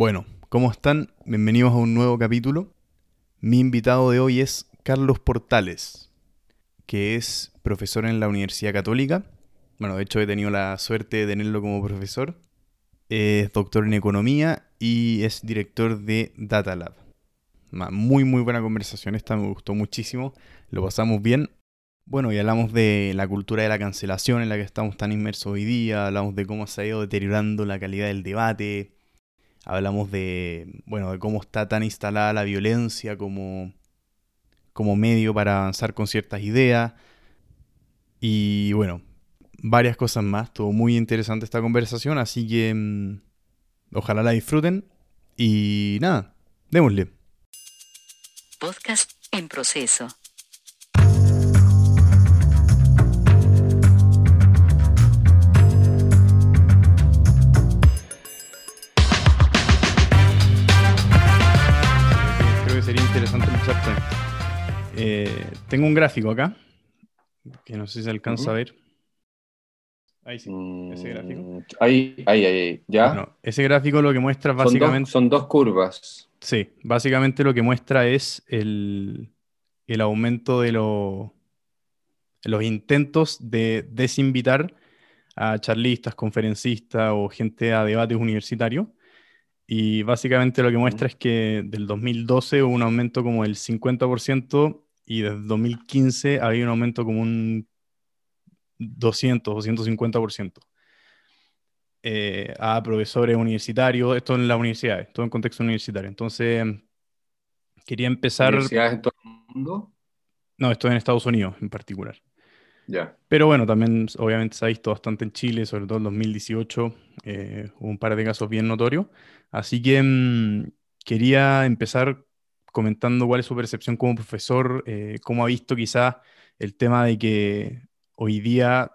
Bueno, ¿cómo están? Bienvenidos a un nuevo capítulo. Mi invitado de hoy es Carlos Portales, que es profesor en la Universidad Católica. Bueno, de hecho he tenido la suerte de tenerlo como profesor. Es doctor en economía y es director de Data Lab. Muy, muy buena conversación. Esta me gustó muchísimo. Lo pasamos bien. Bueno, y hablamos de la cultura de la cancelación en la que estamos tan inmersos hoy día. Hablamos de cómo se ha ido deteriorando la calidad del debate Hablamos de, bueno, de cómo está tan instalada la violencia como, como medio para avanzar con ciertas ideas. Y bueno, varias cosas más. Estuvo muy interesante esta conversación, así que mm, ojalá la disfruten. Y nada, démosle. Podcast en proceso. Sería interesante empezar eh, tengo un gráfico acá, que no sé si se alcanza a ver. Ahí sí, ese gráfico. Mm, ahí, ahí, ahí, ya. ese gráfico lo que muestra básicamente... Son dos, curvas. Sí, básicamente lo que muestra es el, el aumento de los intentos de desinvitar a charlistas, conferencistas o gente a debates universitarios y básicamente lo que muestra es que del 2012 hubo un aumento como del 50% y desde 2015 había un aumento como un 200 o 150%. Eh, a profesores universitarios, esto en la universidad, todo en contexto universitario. Entonces, quería empezar... ¿Universidades en todo el mundo? No, esto en Estados Unidos en particular. Pero bueno, también obviamente se ha visto bastante en Chile, sobre todo en 2018, eh, un par de casos bien notorios. Así que mm, quería empezar comentando cuál es su percepción como profesor, eh, cómo ha visto quizás el tema de que hoy día,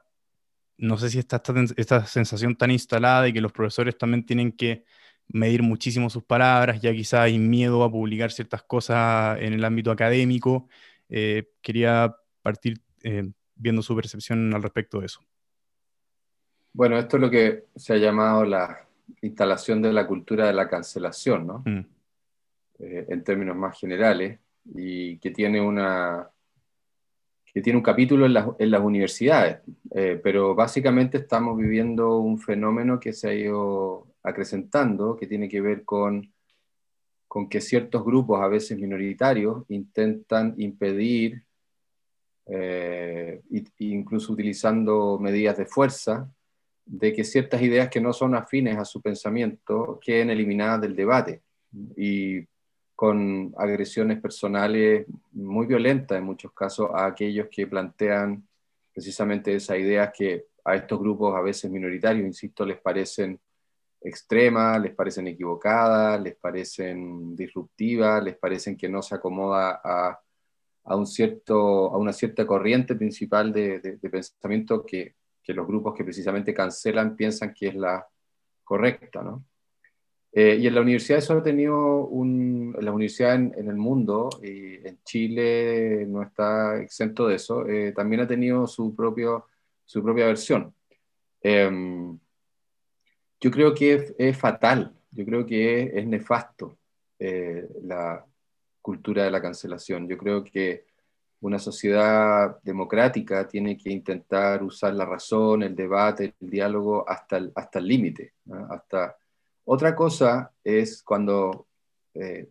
no sé si está esta, esta sensación tan instalada de que los profesores también tienen que medir muchísimo sus palabras, ya quizás hay miedo a publicar ciertas cosas en el ámbito académico. Eh, quería partir viendo su percepción al respecto de eso. Bueno, esto es lo que se ha llamado la instalación de la cultura de la cancelación, ¿no? Mm. Eh, en términos más generales, y que tiene, una, que tiene un capítulo en, las universidades, eh, pero básicamente estamos viviendo un fenómeno que se ha ido acrecentando, que tiene que ver con, con que ciertos grupos, a veces minoritarios, intentan impedir eh, incluso utilizando medidas de fuerza, de que ciertas ideas que no son afines a su pensamiento queden eliminadas del debate. Y con agresiones personales muy violentas en muchos casos a aquellos que plantean precisamente esas ideas que a estos grupos a veces minoritarios, insisto, les parecen extremas, les parecen equivocadas, les parecen disruptivas, les parecen que no se acomoda a a, una cierta corriente principal de, pensamiento que, que, los grupos que precisamente cancelan piensan que es la correcta. ¿no? Eh, y en la universidad eso ha tenido un, en la universidad en, el mundo, y en Chile no está exento de eso, eh, también ha tenido su, propio, su propia versión. Em, yo creo que es, fatal, yo creo que es, es nefasto eh, la, cultura de la cancelación. Yo creo que una sociedad democrática tiene que intentar usar la razón, el debate, el diálogo hasta el hasta el límite. Hasta... Otra cosa es cuando eh,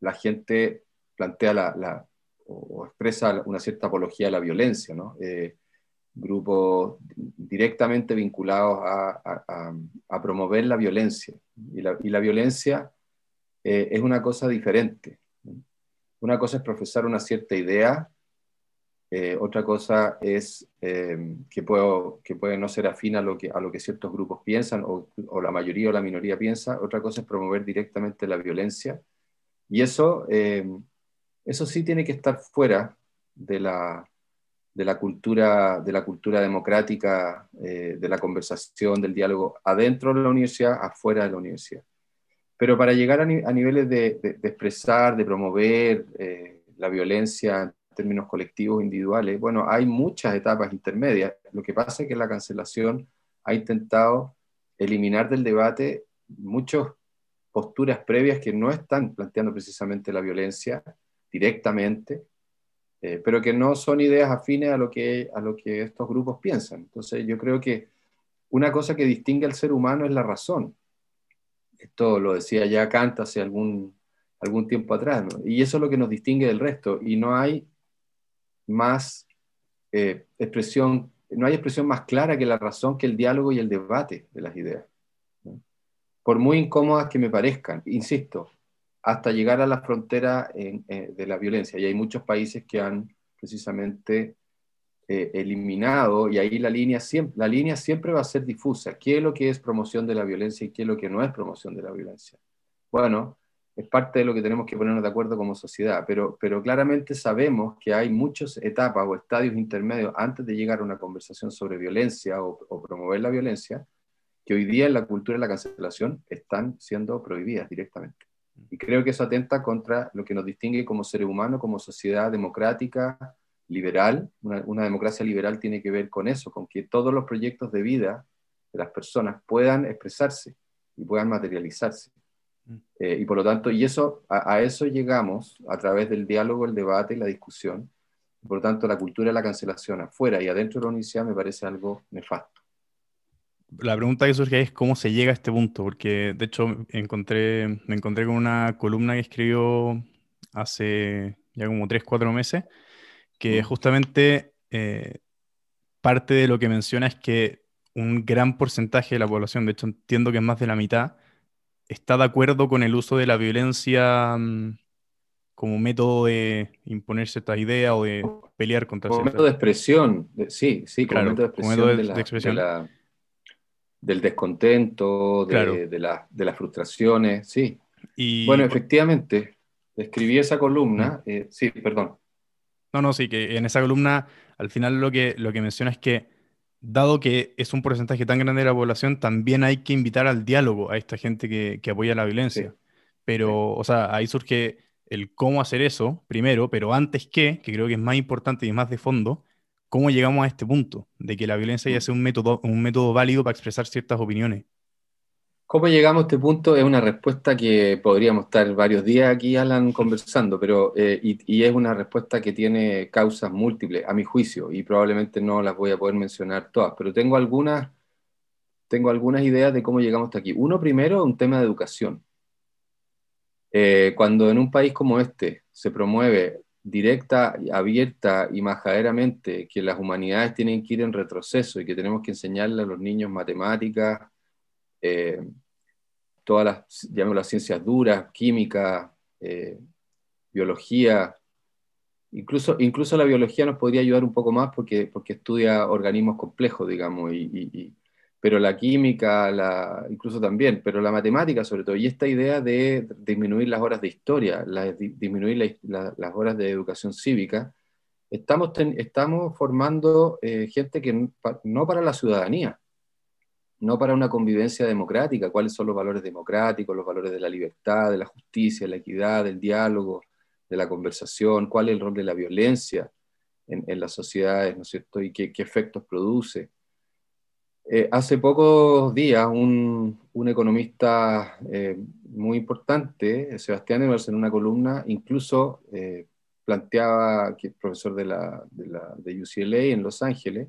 la gente plantea la, o, expresa una cierta apología a la violencia, ¿no? Eh, grupos directamente vinculados a, a, promover la violencia. Y la, y la violencia eh, es una cosa diferente. Una cosa es profesar una cierta idea, eh, otra cosa es eh, que, puedo, que puede no ser afín a lo que, a lo que ciertos grupos piensan o, la mayoría o la minoría piensa, otra cosa es promover directamente la violencia. Y eso, eh, eso sí tiene que estar fuera de la, de la, cultura, de la cultura democrática, de la conversación, del diálogo, adentro de la universidad, afuera de la universidad. Pero para llegar a, niveles de, expresar, de promover eh, la violencia en términos colectivos, individuales, bueno, hay muchas etapas intermedias. Lo que pasa es que la cancelación ha intentado eliminar del debate muchos, posturas previas que no están planteando precisamente la violencia directamente, eh, pero que no son ideas afines a lo, que, a lo que estos grupos piensan. Entonces yo creo que una cosa que distingue al ser humano es la razón. Esto lo decía ya Kant hace algún, algún tiempo atrás, y eso es lo que nos distingue del resto, y no hay más eh, expresión, no hay expresión más clara que la razón que el diálogo y el debate de las ideas. Por muy incómodas que me parezcan, insisto, hasta llegar a la frontera eh, de la violencia. Y hay muchos países que han precisamente eh, eliminado, y ahí la línea, siempre, la línea siempre va a ser difusa. ¿Qué es lo que es promoción de la violencia y qué es lo que no es promoción de la violencia? Bueno, es parte de lo que tenemos que ponernos de acuerdo como sociedad, pero, pero claramente sabemos que hay muchas etapas o estadios intermedios antes de llegar a una conversación sobre violencia o, o promover la violencia, que hoy día en la cultura de la cancelación están siendo prohibidas directamente. Y creo que eso atenta contra lo que nos distingue como seres humanos, como sociedad democrática, liberal. Una, democracia liberal tiene que ver con eso, con que todos los proyectos de vida de las personas puedan expresarse y puedan materializarse. Mm. Eh, y por lo tanto, y eso, a, eso llegamos a través del diálogo, el debate y la discusión. Por lo tanto, la cultura de la cancelación afuera y adentro de la universidad me parece algo nefasto la pregunta que surge es cómo se llega a este punto, porque de hecho encontré, me encontré con una columna que escribió hace ya como 3, 4 meses, que mm. justamente eh, parte de lo que menciona es que un gran porcentaje de la población, de hecho entiendo que es más de la mitad, está de acuerdo con el uso de la violencia mm, como método de imponer ciertas ideas o de pelear contra como método de expresión, sí, sí, como método de expresión, del descontento, de, de, las frustraciones, sí. Y, bueno, efectivamente, escribí esa columna, eh, sí, perdón. No, no, sí, que en esa columna al final lo que, lo que menciona es que, dado que es un porcentaje tan grande de la población, también hay que invitar al diálogo a esta gente que, que apoya la violencia. Pero, o sea, ahí surge el cómo hacer eso, primero, pero antes que, que creo que es más importante y más de fondo, ¿Cómo llegamos a este punto de que la violencia ya mm. sea un método, un método válido para expresar ciertas opiniones? ¿Cómo llegamos a este punto? Es una respuesta que podríamos estar varios días aquí, Alan, conversando, pero, eh, y, es una respuesta que tiene causas múltiples, a mi juicio, y probablemente no las voy a poder mencionar todas, pero tengo algunas, tengo algunas ideas de cómo llegamos hasta aquí. Uno primero, un tema de educación. Eh, cuando en un país como este se promueve directa, abierta y majaderamente que las humanidades tienen que ir en retroceso y que tenemos que enseñarle a los niños matemáticas, eh, todas las, ciencias duras, química, eh, biología, incluso, incluso la biología nos podría ayudar un poco más porque, porque estudia organismos complejos, digamos, y, pero la química, la, incluso también, pero la matemática sobre todo, y esta idea de disminuir las horas de historia, disminuir las horas de educación cívica, estamos, estamos formando eh, gente que no para la ciudadanía, no para una convivencia democrática, cuáles son los valores democráticos, los valores de la libertad, de la justicia, de la equidad, del diálogo, de la conversación, cuál es el rol de la violencia en, las sociedades, ¿no es cierto? Y qué, efectos produce. Eh, hace pocos días un, economista eh, muy importante, Sebastián Evers, en una columna, incluso eh, planteaba, que es profesor de, la, de, UCLA en Los Ángeles,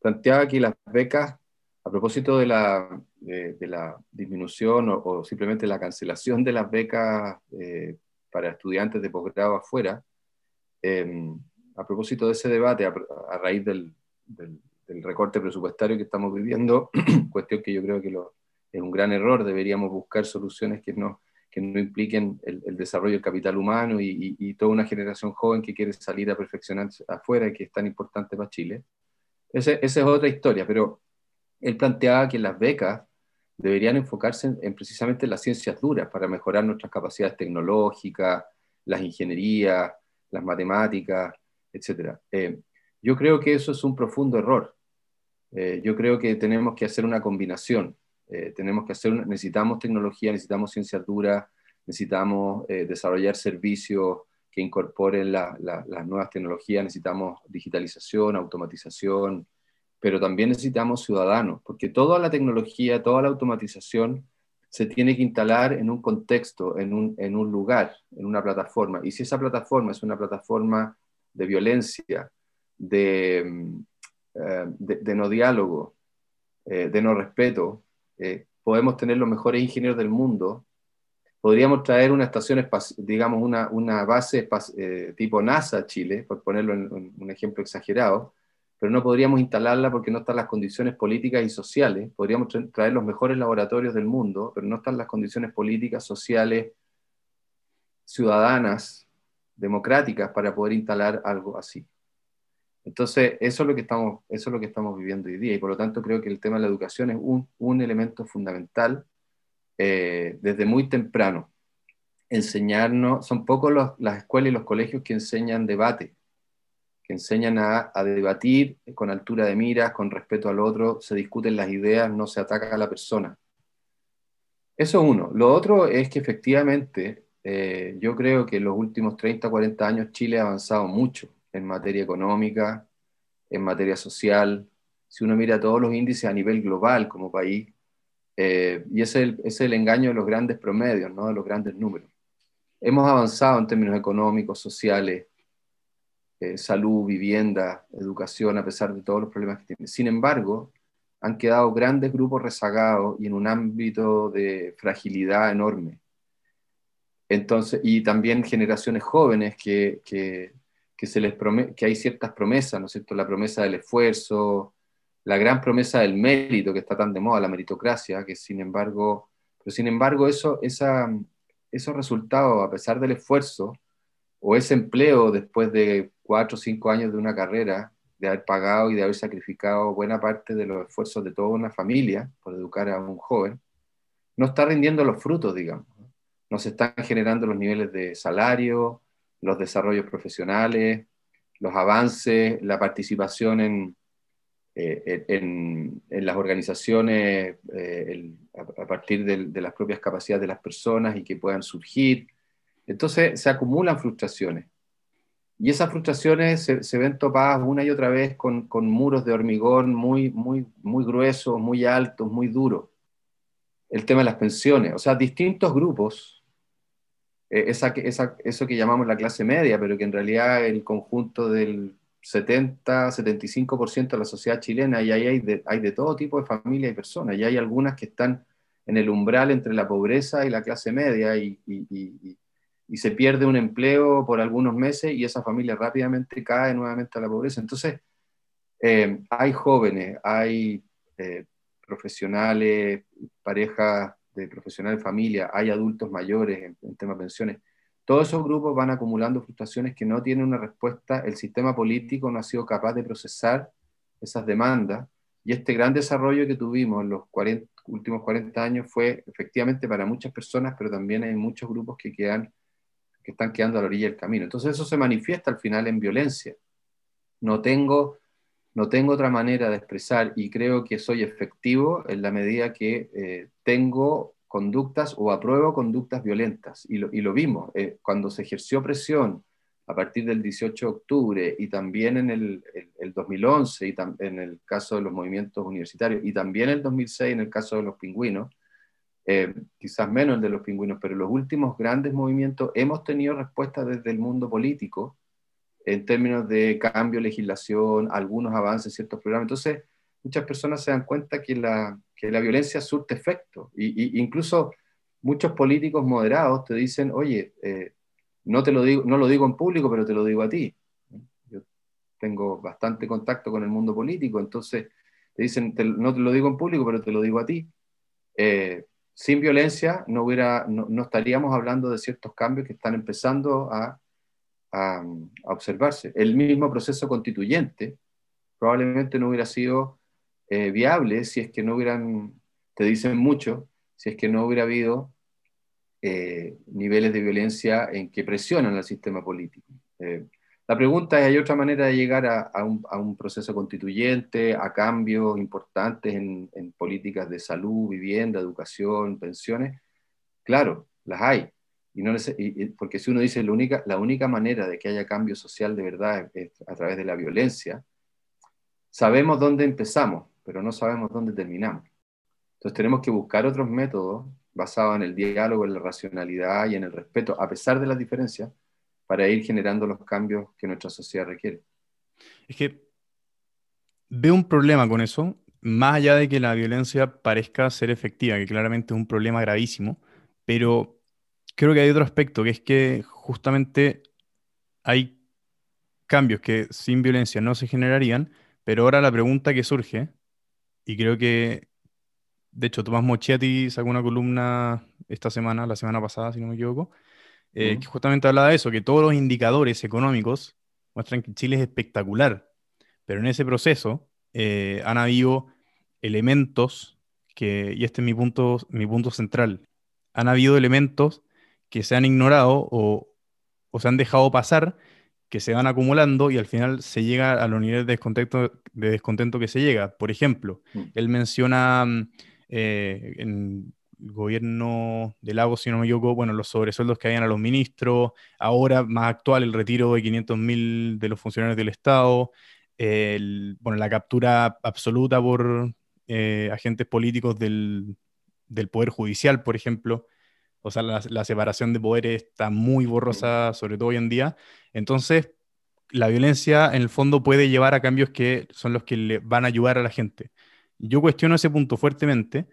planteaba que las becas, a propósito de la, de, la disminución o, simplemente la cancelación de las becas para estudiantes de posgrado afuera, a propósito de ese debate, a, raíz del el recorte presupuestario que estamos viviendo, cuestión que yo creo que lo, es un gran error, deberíamos buscar soluciones que no, que no impliquen el, desarrollo del capital humano y, toda una generación joven que quiere salir a perfeccionar afuera y que es tan importante para Chile. esa es otra historia, pero él planteaba que las becas deberían enfocarse en, precisamente en las ciencias duras para mejorar nuestras capacidades tecnológicas, las ingenierías, las matemáticas, etc. Eh, yo creo que eso es un profundo error. Eh, yo creo que tenemos que hacer una combinación. Eh, tenemos que hacer, necesitamos tecnología, necesitamos ciencias duras, necesitamos desarrollar servicios que incorporen las nuevas tecnologías, necesitamos digitalización, automatización, pero también necesitamos ciudadanos, porque toda la tecnología, toda la automatización se tiene que instalar en un contexto, en un, en un lugar, en una plataforma. Y si esa plataforma es una plataforma de violencia, de, mm, eh, de, no diálogo, eh, de no respeto, eh, podemos tener los mejores ingenieros del mundo, podríamos traer una estación, digamos, una, una base tipo NASA a Chile, por ponerlo en un ejemplo exagerado, pero no podríamos instalarla porque no están las condiciones políticas y sociales. Podríamos traer los mejores laboratorios del mundo, pero no están las condiciones políticas, sociales, ciudadanas, democráticas para poder instalar algo así. Entonces, eso es lo que estamos, eso es lo que estamos viviendo hoy día y por lo tanto creo que el tema de la educación es un, elemento fundamental eh, desde muy temprano. Enseñarnos, son pocos las escuelas y los colegios que enseñan debate, que enseñan a, debatir con altura de miras, con respeto al otro, se discuten las ideas, no se ataca a la persona. Eso es uno. Lo otro es que efectivamente eh, yo creo que en los últimos 30, 40 años Chile ha avanzado mucho en materia económica, en materia social. Si uno mira todos los índices a nivel global como país, eh, y es, el, es el engaño de los grandes promedios, ¿no? de los grandes números. Hemos avanzado en términos económicos, sociales, eh, salud, vivienda, educación, a pesar de todos los problemas que tiene. Sin embargo, han quedado grandes grupos rezagados y en un ámbito de fragilidad enorme. Entonces, y también generaciones jóvenes que, que, que se les que hay ciertas promesas, ¿no es cierto? La promesa del esfuerzo, la gran promesa del mérito que está tan de moda, la meritocracia, que sin embargo, pero sin embargo eso, esa, esos resultados, a pesar del esfuerzo, o ese empleo después de cuatro o cinco años de una carrera, de haber pagado y de haber sacrificado buena parte de los esfuerzos de toda una familia por educar a un joven, no está rindiendo los frutos, digamos. No se están generando los niveles de salario, los desarrollos profesionales, los avances, la participación en, eh, en, las organizaciones eh, a, partir de, las propias capacidades de las personas y que puedan surgir. Entonces se acumulan frustraciones. Y esas frustraciones se, ven topadas una y otra vez con, muros de hormigón muy, muy, muy gruesos, muy altos, muy duros. El tema de las pensiones, o sea, distintos grupos, eh, esa, eso que llamamos la clase media, pero que en realidad el conjunto del 70, 75% de la sociedad chilena, y ahí hay de, hay de todo tipo de familias y personas, y hay algunas que están en el umbral entre la pobreza y la clase media, y, y se pierde un empleo por algunos meses y esa familia rápidamente cae nuevamente a la pobreza. Entonces, eh, hay jóvenes, hay eh, profesionales, parejas de profesionales, familia, hay adultos mayores en, en tema de pensiones. Todos esos grupos van acumulando frustraciones que no tienen una respuesta. El sistema político no ha sido capaz de procesar esas demandas y este gran desarrollo que tuvimos en los 40, últimos 40 años fue efectivamente para muchas personas, pero también hay muchos grupos que quedan que están quedando a la orilla del camino. Entonces eso se manifiesta al final en violencia. No tengo, no tengo otra manera de expresar y creo que soy efectivo en la medida que eh, tengo conductas o apruebo conductas violentas. Y lo, vimos eh, cuando se ejerció presión a partir del 18 de octubre y también en el, 2011 y en el caso de los movimientos universitarios y también en el 2006 en el caso de los pingüinos, eh, quizás menos el de los pingüinos, pero los últimos grandes movimientos hemos tenido respuestas desde el mundo político en términos de cambio legislación, algunos avances, ciertos programas. Entonces, muchas personas se dan cuenta que la, que la violencia surte efecto. Y, incluso muchos políticos moderados te dicen, oye, eh, no, te lo digo, no lo digo en público, pero te lo digo a ti. Yo tengo bastante contacto con el mundo político, entonces te dicen, no te lo digo en público, pero te lo digo a ti. Eh, sin violencia no, hubiera, no, estaríamos hablando de ciertos cambios que están empezando a, a, observarse. El mismo proceso constituyente probablemente no hubiera sido eh, viable si es que no hubieran, te dicen mucho, si es que no hubiera habido eh, niveles de violencia en que presionan al sistema político. Eh, la pregunta es, ¿hay otra manera de llegar a, un, proceso constituyente, a cambios importantes en, políticas de salud, vivienda, educación, pensiones? Claro, las hay. Y no porque si uno dice la única, la única manera de que haya cambio social de verdad es, a través de la violencia, sabemos dónde empezamos, pero no sabemos dónde terminamos. Entonces tenemos que buscar otros métodos basado en el diálogo, en la racionalidad y en el respeto, a pesar de las diferencias, para ir generando los cambios que nuestra sociedad requiere. Es que veo un problema con eso, más allá de que la violencia parezca ser efectiva, que claramente es un problema gravísimo, pero creo que hay otro aspecto, que es que justamente hay cambios que sin violencia no se generarían, pero ahora la pregunta que surge, y creo que, de hecho, Tomás Mochetti sacó una columna esta semana, la semana pasada, si no me equivoco, eh, que justamente hablaba de eso, que todos los indicadores económicos muestran que Chile es espectacular, pero en ese proceso eh, han habido elementos que, y este es mi punto, mi punto central, han habido elementos que se han ignorado o, se han dejado pasar, que se van acumulando y al final se llega a los niveles de descontento, de descontento que se llega. Por ejemplo, mm. él menciona mm, eh, en gobierno de Lagos, si no me equivoco, bueno, los sobresueldos que habían a los ministros, ahora más actual el retiro de 500 mil de los funcionarios del Estado, bueno, la captura absoluta por eh, agentes políticos del, del Poder Judicial, por ejemplo. O sea, la, separación de poderes está muy borrosa, sobre todo hoy en día. Entonces, la violencia en el fondo puede llevar a cambios que son los que le van a ayudar a la gente. Yo cuestiono ese punto fuertemente.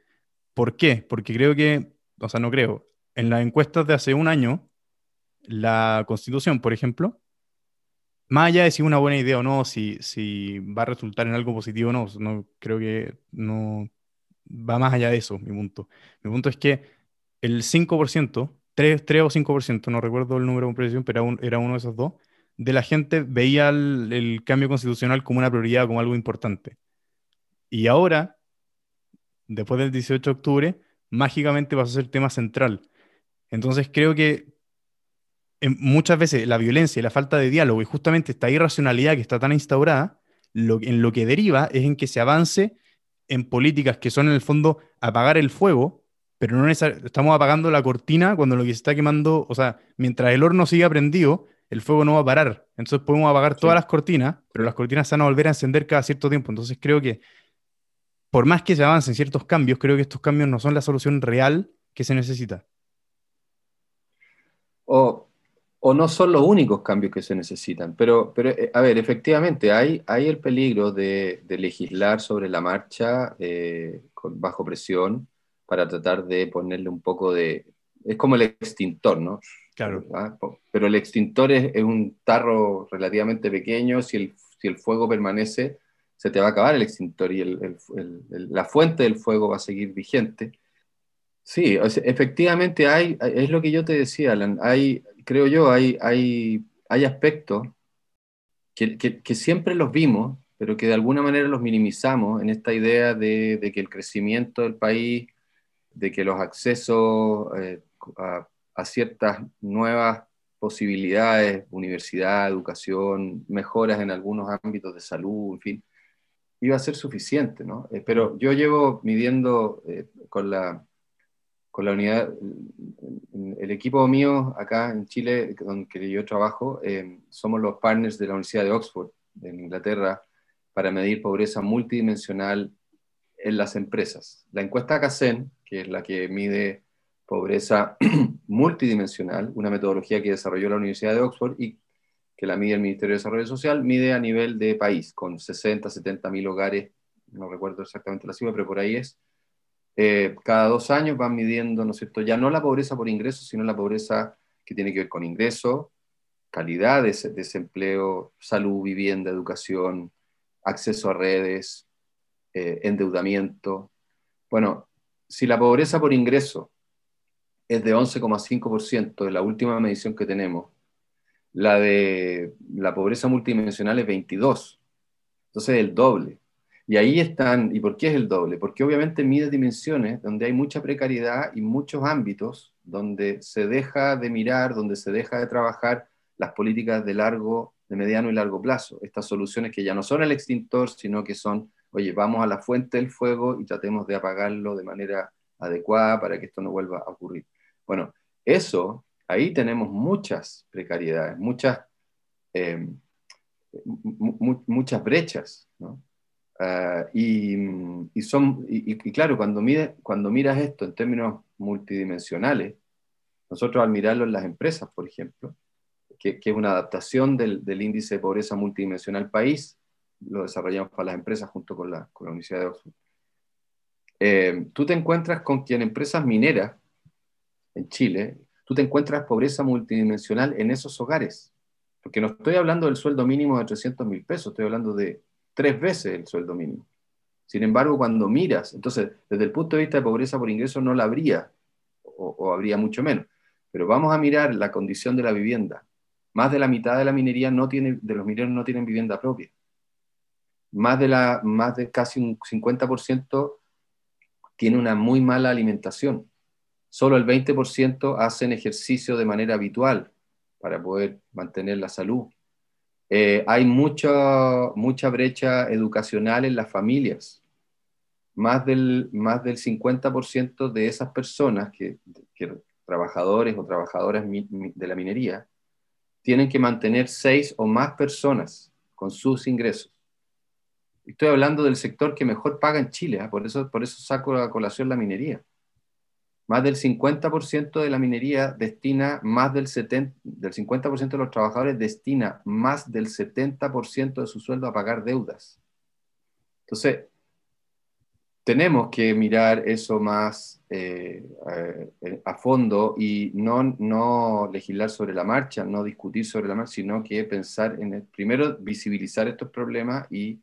¿Por qué? Porque creo que, o sea, no creo. En las encuestas de hace un año, la constitución, por ejemplo, más allá de si es una buena idea o no, si, si va a resultar en algo positivo o no, no, creo que no va más allá de eso, mi punto. Mi punto es que el 5%, 3, 3 o 5%, no recuerdo el número de precisión, pero era, uno de esos dos, de la gente veía el, cambio constitucional como una prioridad, como algo importante. Y ahora, después del 18 de octubre, mágicamente va a ser tema central. Entonces creo que muchas veces la violencia y la falta de diálogo y justamente esta irracionalidad que está tan instaurada, lo, en lo que deriva es en que se avance en políticas que son en el fondo apagar el fuego, pero no estamos apagando la cortina cuando lo que se está quemando, o sea, mientras el horno siga prendido, el fuego no va a parar. Entonces podemos apagar todas las cortinas, pero las cortinas se van a volver a encender cada cierto tiempo. Entonces creo que por más que se avancen ciertos cambios, creo que estos cambios no son la solución real que se necesita. O, o no son los únicos cambios que se necesitan. Pero, pero eh, a ver, efectivamente, hay, hay el peligro de, legislar sobre la marcha eh, bajo presión para tratar de ponerle un poco de... Es como el extintor, ¿no? Claro. ¿Ah? Pero el extintor es, un tarro relativamente pequeño, si el, si el fuego permanece, se te va a acabar el extintor y el, la fuente del fuego va a seguir vigente. Sí, efectivamente hay, es lo que yo te decía, Alan, hay, creo yo, hay, hay, hay aspectos que, que, siempre los vimos, pero que de alguna manera los minimizamos en esta idea de, de que el crecimiento del país de que los accesos eh, a, ciertas nuevas posibilidades, universidad, educación, mejoras en algunos ámbitos de salud, en fin, iba a ser suficiente, ¿no? Eh, pero yo llevo midiendo eh, con, la, con la unidad, el equipo mío acá en Chile, donde yo trabajo, somos los partners de la Universidad de Oxford, en Inglaterra, para medir pobreza multidimensional en las empresas. La encuesta CACEN, que es la que mide pobreza multidimensional, una metodología que desarrolló la Universidad de Oxford y que la mide el Ministerio de Desarrollo Social, mide a nivel de país, con 60, 70 mil hogares, no recuerdo exactamente la cifra, pero por ahí es. Eh, cada dos años van midiendo, ¿no es cierto?, ya no la pobreza por ingresos, sino la pobreza que tiene que ver con ingreso, calidad de desempleo, salud, vivienda, educación, acceso a redes, eh, endeudamiento. Bueno, si la pobreza por ingreso es de 11,5% de la última medición que tenemos, la de la pobreza multidimensional es 22, entonces es el doble. Y ahí están, ¿y por qué es el doble? Porque obviamente mide dimensiones donde hay mucha precariedad y muchos ámbitos donde se deja de mirar, donde se deja de trabajar las políticas de largo, de mediano y largo plazo. Estas soluciones que ya no son el extintor, sino que son oye, vamos a la fuente del fuego y tratemos de apagarlo de manera adecuada para que esto no vuelva a ocurrir. Bueno, eso, ahí tenemos muchas precariedades, muchas, eh, muchas brechas, ¿no? Ah, y, son, y, claro, cuando, mide, cuando miras esto en términos multidimensionales. Nosotros al mirarlo en las empresas, por ejemplo, que, es una adaptación del, índice de pobreza multidimensional país, lo desarrollamos para las empresas junto con la, Universidad de Oxford. Eh, tú te encuentras con que en empresas mineras en Chile, tú te encuentras pobreza multidimensional en esos hogares. Porque no estoy hablando del sueldo mínimo de 300 mil pesos, estoy hablando de tres veces el sueldo mínimo. Sin embargo, cuando miras, entonces, desde el punto de vista de pobreza por ingreso no la habría, o habría mucho menos. Pero vamos a mirar la condición de la vivienda, más de la mitad de la minería no tiene, de los mineros no tienen vivienda propia. Más de, la, más de casi un 50% tiene una muy mala alimentación. Solo el 20% hacen ejercicio de manera habitual para poder mantener la salud. Eh, hay mucha, mucha brecha educacional en las familias. Más del, más del 50% de esas personas, que, trabajadores o trabajadoras de la minería, tienen que mantener seis o más personas con sus ingresos. Estoy hablando del sector que mejor paga en Chile, ¿ah? por, eso, por eso saco a colación la minería. Más del 50% de la minería destina, más del, 70, del 50% de los trabajadores destina más del 70% de su sueldo a pagar deudas. Entonces, tenemos que mirar eso más eh, eh, a, fondo y no, no legislar sobre la marcha, no discutir sobre la marcha, sino que pensar en, el, primero, visibilizar estos problemas y,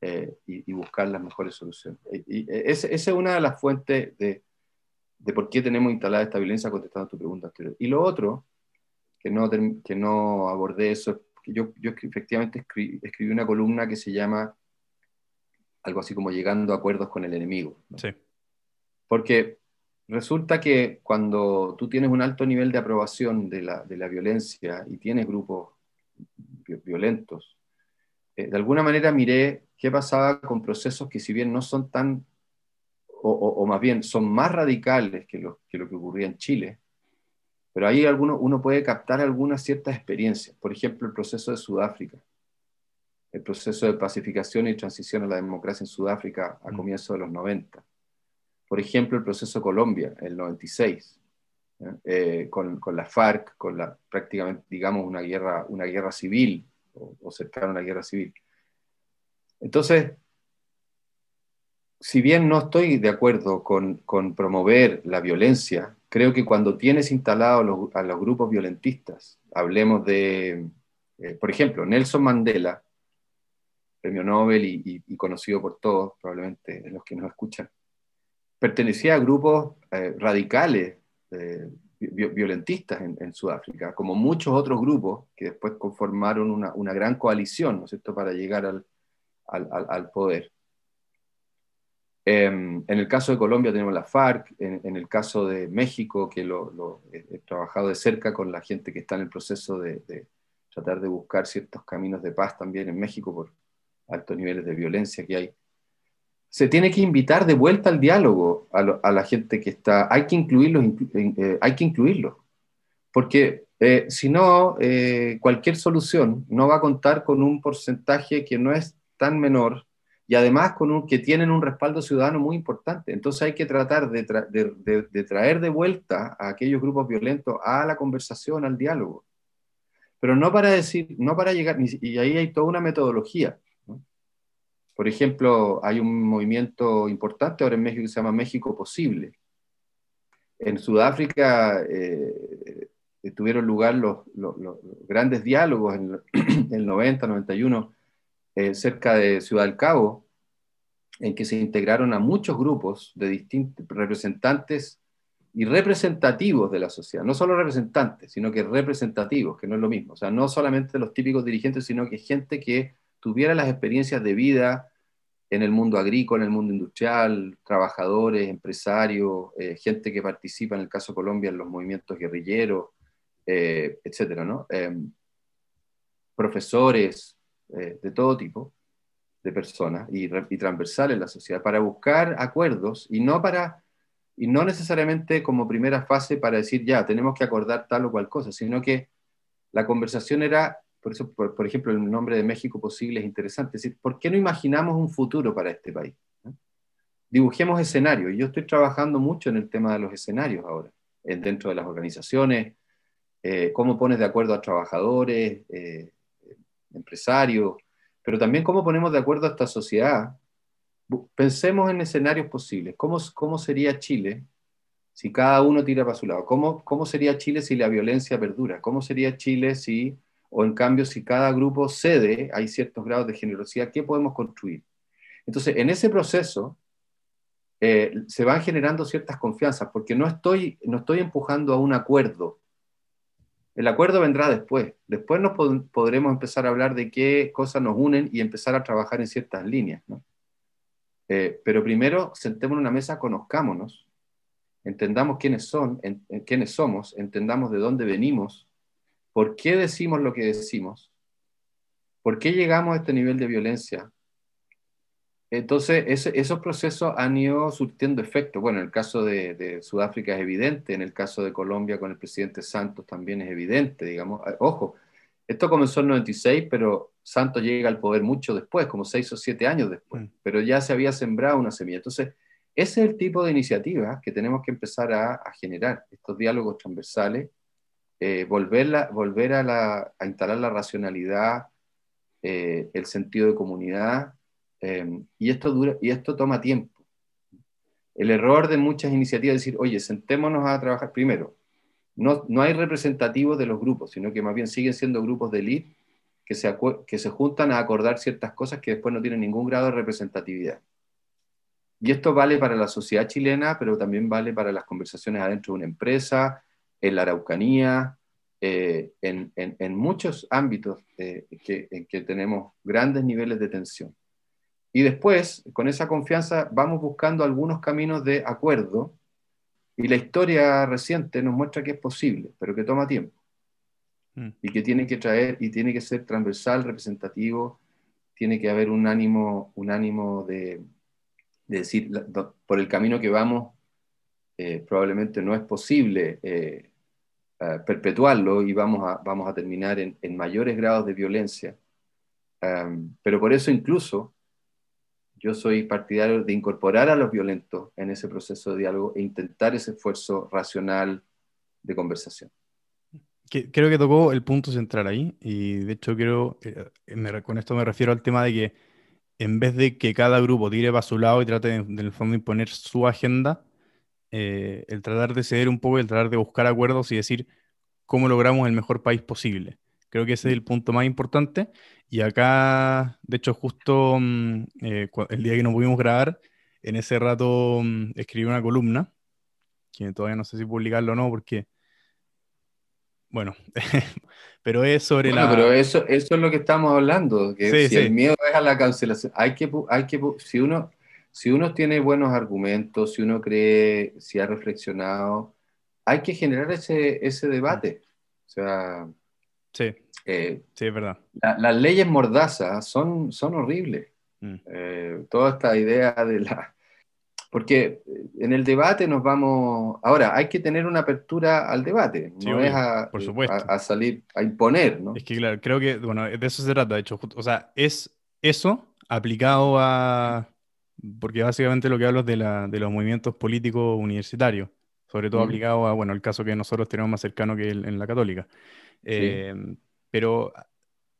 eh, y, buscar las mejores soluciones. Y, esa es una de las fuentes de, de, por qué tenemos instalada esta violencia, contestando a tu pregunta anterior. Y lo otro, que no, que no abordé eso, que yo, yo efectivamente escribí una columna que se llama algo así como llegando a acuerdos con el enemigo. Sí. Porque resulta que cuando tú tienes un alto nivel de aprobación de la, de la violencia y tienes grupos violentos, eh, de alguna manera miré qué pasaba con procesos que si bien no son tan, o, o, más bien son más radicales que lo, que lo que ocurría en Chile, pero ahí alguno, uno puede captar algunas ciertas experiencias. Por ejemplo, el proceso de Sudáfrica el proceso de pacificación y transición a la democracia en Sudáfrica a mm. comienzos de los 90. Por ejemplo, el proceso Colombia, el 96, eh, con, con, la FARC, con la, prácticamente, digamos, una guerra, una guerra civil, o, o cercana a una guerra civil. Entonces, si bien no estoy de acuerdo con, con promover la violencia, creo que cuando tienes instalados a los grupos violentistas, hablemos de, eh, por ejemplo, Nelson Mandela, premio Nobel y, conocido por todos, probablemente los que nos escuchan, pertenecía a grupos eh, radicales, eh, violentistas en, Sudáfrica, como muchos otros grupos que después conformaron una, gran coalición, ¿no es cierto?, para llegar al, al, poder. Em, en el caso de Colombia tenemos la FARC, en, el caso de México, que lo, he, trabajado de cerca con la gente que está en el proceso de, de tratar de buscar ciertos caminos de paz también en México por, altos niveles de violencia que hay. Se tiene que invitar de vuelta al diálogo a, la gente que está, hay que incluirlos, eh, hay que incluirlos, porque eh, si no, eh, cualquier solución no va a contar con un porcentaje que no es tan menor y además con un, que tienen un respaldo ciudadano muy importante. Entonces hay que tratar de, de, traer de vuelta a aquellos grupos violentos a la conversación, al diálogo. Pero no para decir, no para llegar, y ahí hay toda una metodología. Por ejemplo, hay un movimiento importante ahora en México que se llama México Posible. En Sudáfrica eh, tuvieron lugar los, grandes diálogos en, el 90, 91, eh, cerca de Ciudad del Cabo, en que se integraron a muchos grupos de distintos representantes y representativos de la sociedad, no solo representantes, sino que representativos, que no es lo mismo, o sea, no solamente los típicos dirigentes, sino que gente que tuviera las experiencias de vida en el mundo agrícola, en el mundo industrial, trabajadores, empresarios, eh, gente que participa, en el caso Colombia, en los movimientos guerrilleros, eh, etcétera, ¿no? Em, profesores eh, de todo tipo de personas y, y transversales en la sociedad para buscar acuerdos y no para y no necesariamente como primera fase para decir ya tenemos que acordar tal o cual cosa, sino que la conversación era por eso, por, ejemplo, el nombre de México posible es interesante. Es decir, ¿por qué no imaginamos un futuro para este país? dibujemos escenarios. Yo estoy trabajando mucho en el tema de los escenarios ahora, dentro de las organizaciones, eh, cómo pones de acuerdo a trabajadores, eh, empresarios, pero también cómo ponemos de acuerdo a esta sociedad. Pensemos en escenarios posibles. ¿Cómo, cómo sería Chile si cada uno tira para su lado? ¿Cómo, ¿Cómo sería Chile si la violencia perdura? ¿Cómo sería Chile si, o en cambio, si cada grupo cede, hay ciertos grados de generosidad, ¿qué podemos construir? Entonces, en ese proceso, eh, se van generando ciertas confianzas, porque no estoy, no estoy empujando a un acuerdo. El acuerdo vendrá después. Después nos podremos empezar a hablar de qué cosas nos unen y empezar a trabajar en ciertas líneas. Eh, pero primero, sentémonos en una mesa, conozcámonos, entendamos quiénes son, quiénes somos, entendamos de dónde venimos, por qué decimos lo que decimos, por qué llegamos a este nivel de violencia, entonces, esos procesos han ido surtiendo efecto. Bueno, en el caso de, Sudáfrica es evidente, en el caso de Colombia con el presidente Santos también es evidente, digamos. Ah, ojo, esto comenzó en 96, pero Santos llega al poder mucho después, como seis o siete años después, mm. pero ya se había sembrado una semilla. Entonces, ese es el tipo de iniciativa que tenemos que empezar a, generar, estos diálogos transversales, eh, volver a, instalar la racionalidad, eh, el sentido de comunidad, Em, y, esto dura, y esto toma tiempo. El error de muchas iniciativas es decir, oye, sentémonos a trabajar primero. No, no hay representativos de los grupos, sino que más bien siguen siendo grupos de elite que se, que se juntan a acordar ciertas cosas que después no tienen ningún grado de representatividad. Y esto vale para la sociedad chilena, pero también vale para las conversaciones adentro de una empresa, en la Araucanía, eh, en, en, muchos ámbitos eh, que, en que tenemos grandes niveles de tensión. Y después, con esa confianza, vamos buscando algunos caminos de acuerdo y la historia reciente nos muestra que es posible, pero que toma tiempo. Mm. Y que tiene que traer y tiene que ser transversal, representativo, tiene que haber un ánimo, un ánimo de, decir, por el camino que vamos, eh, probablemente no es posible eh, eh, perpetuarlo y vamos a, vamos a terminar en, mayores grados de violencia. pero por eso incluso yo soy partidario de incorporar a los violentos en ese proceso de diálogo e intentar ese esfuerzo racional de conversación. Creo que tocó el punto central ahí y de hecho creo, eh, con esto me refiero al tema de que en vez de que cada grupo tire para su lado y trate en el fondo imponer su agenda, eh, el tratar de ceder un poco, el tratar de buscar acuerdos y decir cómo logramos el mejor país posible. Creo que ese es el punto más importante. Y acá, de hecho, justo mm, eh, el día que nos pudimos grabar, en ese rato mm, escribí una columna, que todavía no sé si publicarlo o no, porque, bueno, pero es sobre la... Pero eso, eso es lo que estamos hablando, que si el miedo es a la cancelación, hay que, hay que si uno, si uno tiene buenos argumentos, si uno cree, si ha reflexionado, hay que generar ese, ese debate. O sea, Sí, eh, sí, es verdad. las leyes mordazas son, son horribles. Mm. Eh, toda esta idea de la... Porque en el debate nos vamos... Ahora, hay que tener una apertura al debate, no es a, por supuesto. A, salir, a imponer, ¿no? Es que, claro, creo que, bueno, de eso se trata, de hecho. O sea, es eso aplicado a... Porque básicamente lo que hablo es de, la, de los movimientos políticos universitarios, sobre todo aplicado a, bueno, el caso que nosotros tenemos más cercano que en la católica. Em, pero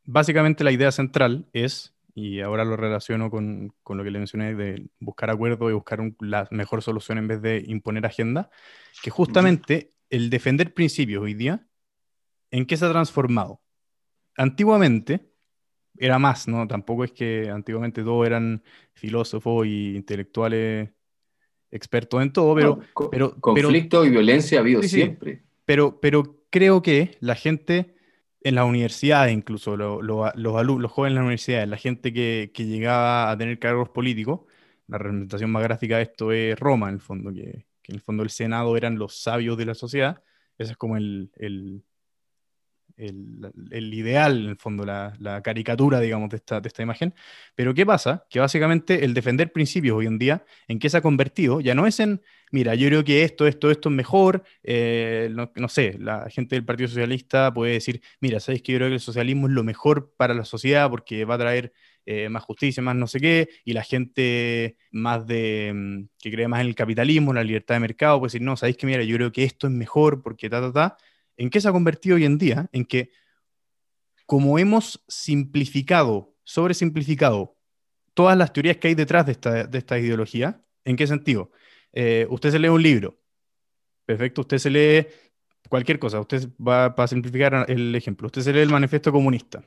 básicamente la idea central es, y ahora lo relaciono con, con lo que le mencioné de buscar acuerdo y buscar la mejor solución en vez de imponer agenda, que justamente el defender principios hoy día, ¿en qué se ha transformado? Antiguamente era más, ¿no? Tampoco es que antiguamente todos eran filósofos y intelectuales expertos en todo, pero... pero conflicto y violencia ha habido siempre. Pero, pero creo que la gente en las universidades, incluso los, los, jóvenes en las universidades, la gente que, que, llegaba a tener cargos políticos, la representación más gráfica de esto es Roma, en el fondo, que, en el fondo el Senado eran los sabios de la sociedad. Ese es como el, el, ideal, en el fondo, la, caricatura, digamos, de esta, de esta imagen. Pero ¿qué pasa? Que básicamente el defender principios hoy en día, ¿en qué se ha convertido? Ya no es en, mira, yo creo que esto, esto, esto es mejor, eh, no, sé, la gente del Partido Socialista puede decir, mira, ¿sabéis que yo creo que el socialismo es lo mejor para la sociedad porque va a traer eh, más justicia, más no sé qué, y la gente más de, mm, que cree más en el capitalismo, en la libertad de mercado, puede decir, no, sabéis que mira, yo creo que esto es mejor porque ta, ta, ta. ¿En qué se ha convertido hoy en día? En que como hemos simplificado, sobresimplificado todas las teorías que hay detrás de esta, de esta ideología, ¿en qué sentido? Eh, usted se lee un libro, perfecto, usted se lee cualquier cosa, usted va para simplificar el ejemplo, usted se lee el manifiesto comunista.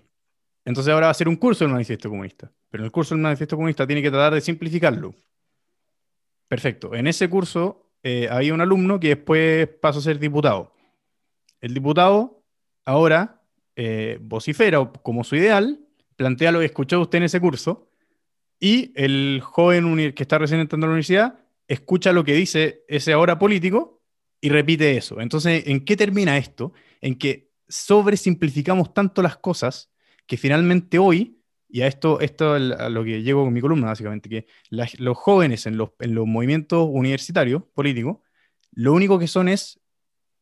Entonces ahora va a hacer un curso del manifiesto comunista, pero en el curso del manifiesto comunista tiene que tratar de simplificarlo. Perfecto, en ese curso eh, había un alumno que después pasó a ser diputado. El diputado ahora eh, vocifera como su ideal, plantea lo que escuchó usted en ese curso, y el joven que está recién entrando a la universidad escucha lo que dice ese ahora político y repite eso. Entonces, ¿en qué termina esto? En que sobresimplificamos tanto las cosas que finalmente hoy, y a esto, esto a lo que llego con mi columna básicamente, que los jóvenes en los, en los movimientos universitarios políticos, lo único que son es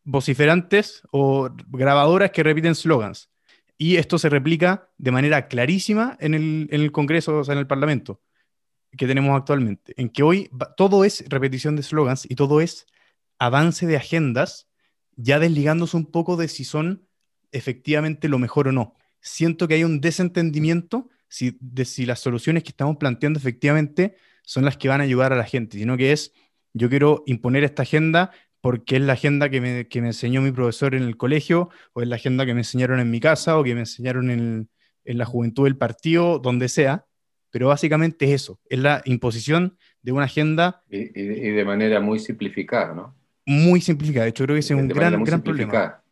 vociferantes o grabadoras que repiten slogans. Y esto se replica de manera clarísima en el, en el Congreso, o sea, en el Parlamento que tenemos actualmente, en que hoy todo es repetición de slogans y todo es avance de agendas, ya desligándose un poco de si son efectivamente lo mejor o no. Siento que hay un desentendimiento si, de si las soluciones que estamos planteando efectivamente son las que van a ayudar a la gente, sino que es, yo quiero imponer esta agenda porque es la agenda que me, que me enseñó mi profesor en el colegio, o es la agenda que me enseñaron en mi casa, o que me enseñaron en, en la juventud del partido, donde sea, pero básicamente es eso, es la imposición de una agenda. Y, de manera muy simplificada, ¿no? Muy simplificada, de hecho creo que ese es un gran, gran problema.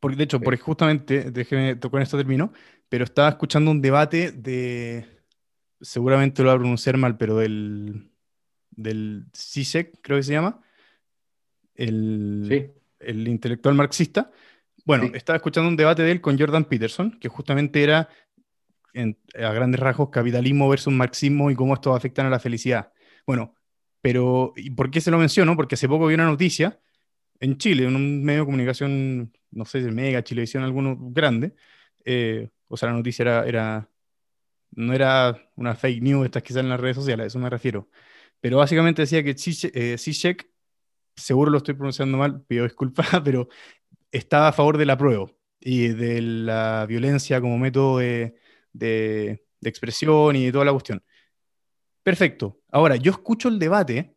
Porque, de hecho, porque justamente, déjeme, con esto termino, pero estaba escuchando un debate de, seguramente lo voy a pronunciar mal, pero del, del CISEC, creo que se llama, el, el intelectual marxista. Bueno, estaba escuchando un debate de él con Jordan Peterson, que justamente era a grandes rasgos capitalismo versus marxismo y cómo esto afectan a la felicidad. Bueno, pero ¿y por qué se lo menciono? Porque hace poco vi una noticia en Chile, en un medio de comunicación, no sé, Mega, Chilevisión, alguno grande, eh, o sea, la noticia era, era, no era una fake news, estas que salen en las redes sociales, a eso me refiero, pero básicamente decía que Zizek, eh, seguro lo estoy pronunciando mal, pido disculpas, pero estaba a favor del apruebo y de la violencia como método de, de, expresión y toda la cuestión. Perfecto. Ahora, yo escucho el debate,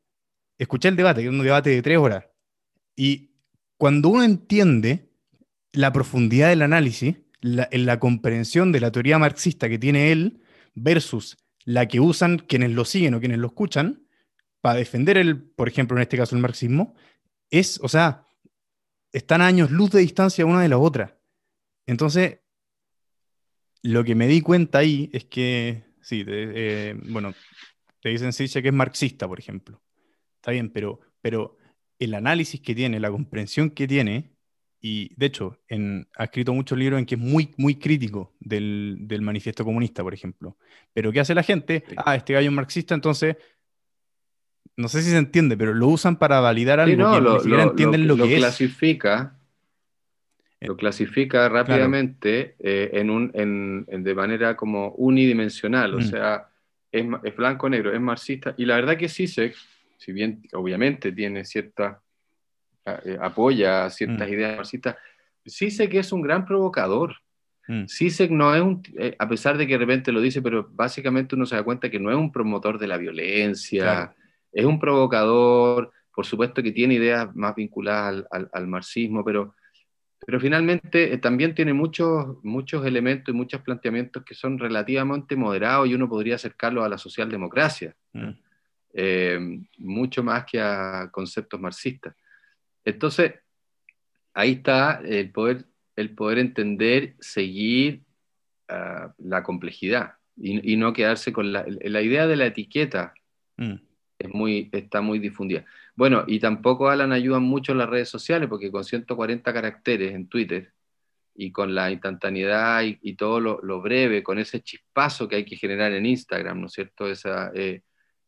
escuché el debate, que es un debate de tres horas, y cuando uno entiende la profundidad del análisis, la, en la comprensión de la teoría marxista que tiene él versus la que usan quienes lo siguen o quienes lo escuchan, para defender el, por ejemplo, en este caso el marxismo, es, o sea, están a años luz de distancia una de la otra. Entonces, lo que me di cuenta ahí es que, sí, eh, bueno, te dicen sí, que es marxista, por ejemplo. Está bien, pero, pero el análisis que tiene, la comprensión que tiene, y de hecho, en, ha escrito muchos libros en que es muy, muy crítico del, del, manifiesto comunista, por ejemplo. Pero ¿qué hace la gente? Ah, este gallo es marxista, entonces, no sé si se entiende, pero lo usan para validar algo que lo, ni siquiera entienden lo, que es. clasifica lo clasifica rápidamente eh, en un, en, de manera como unidimensional, o mm. sea, es, es blanco-negro, es marxista. Y la verdad que Sisek, si bien obviamente tiene cierta, eh, apoya ciertas mm. ideas marxistas, Sisek es un gran provocador. Mm. Sisek no es un, eh, a pesar de que de repente lo dice, pero básicamente uno se da cuenta que no es un promotor de la violencia, es un provocador, por supuesto que tiene ideas más vinculadas al, al marxismo, pero pero finalmente eh, también tiene muchos, muchos elementos y muchos planteamientos que son relativamente moderados y uno podría acercarlo a la socialdemocracia, mm. eh, mucho más que a conceptos marxistas. Entonces, ahí está el poder, el poder entender, seguir ah, la complejidad y, no quedarse con la, la idea de la etiqueta. Mm. Es muy, está muy difundida. Bueno, y tampoco Alan ayudan mucho las redes sociales, porque con 140 caracteres en Twitter y con la instantaneidad y, todo lo, breve, con ese chispazo que hay que generar en Instagram, ¿no es cierto? Esa, eh,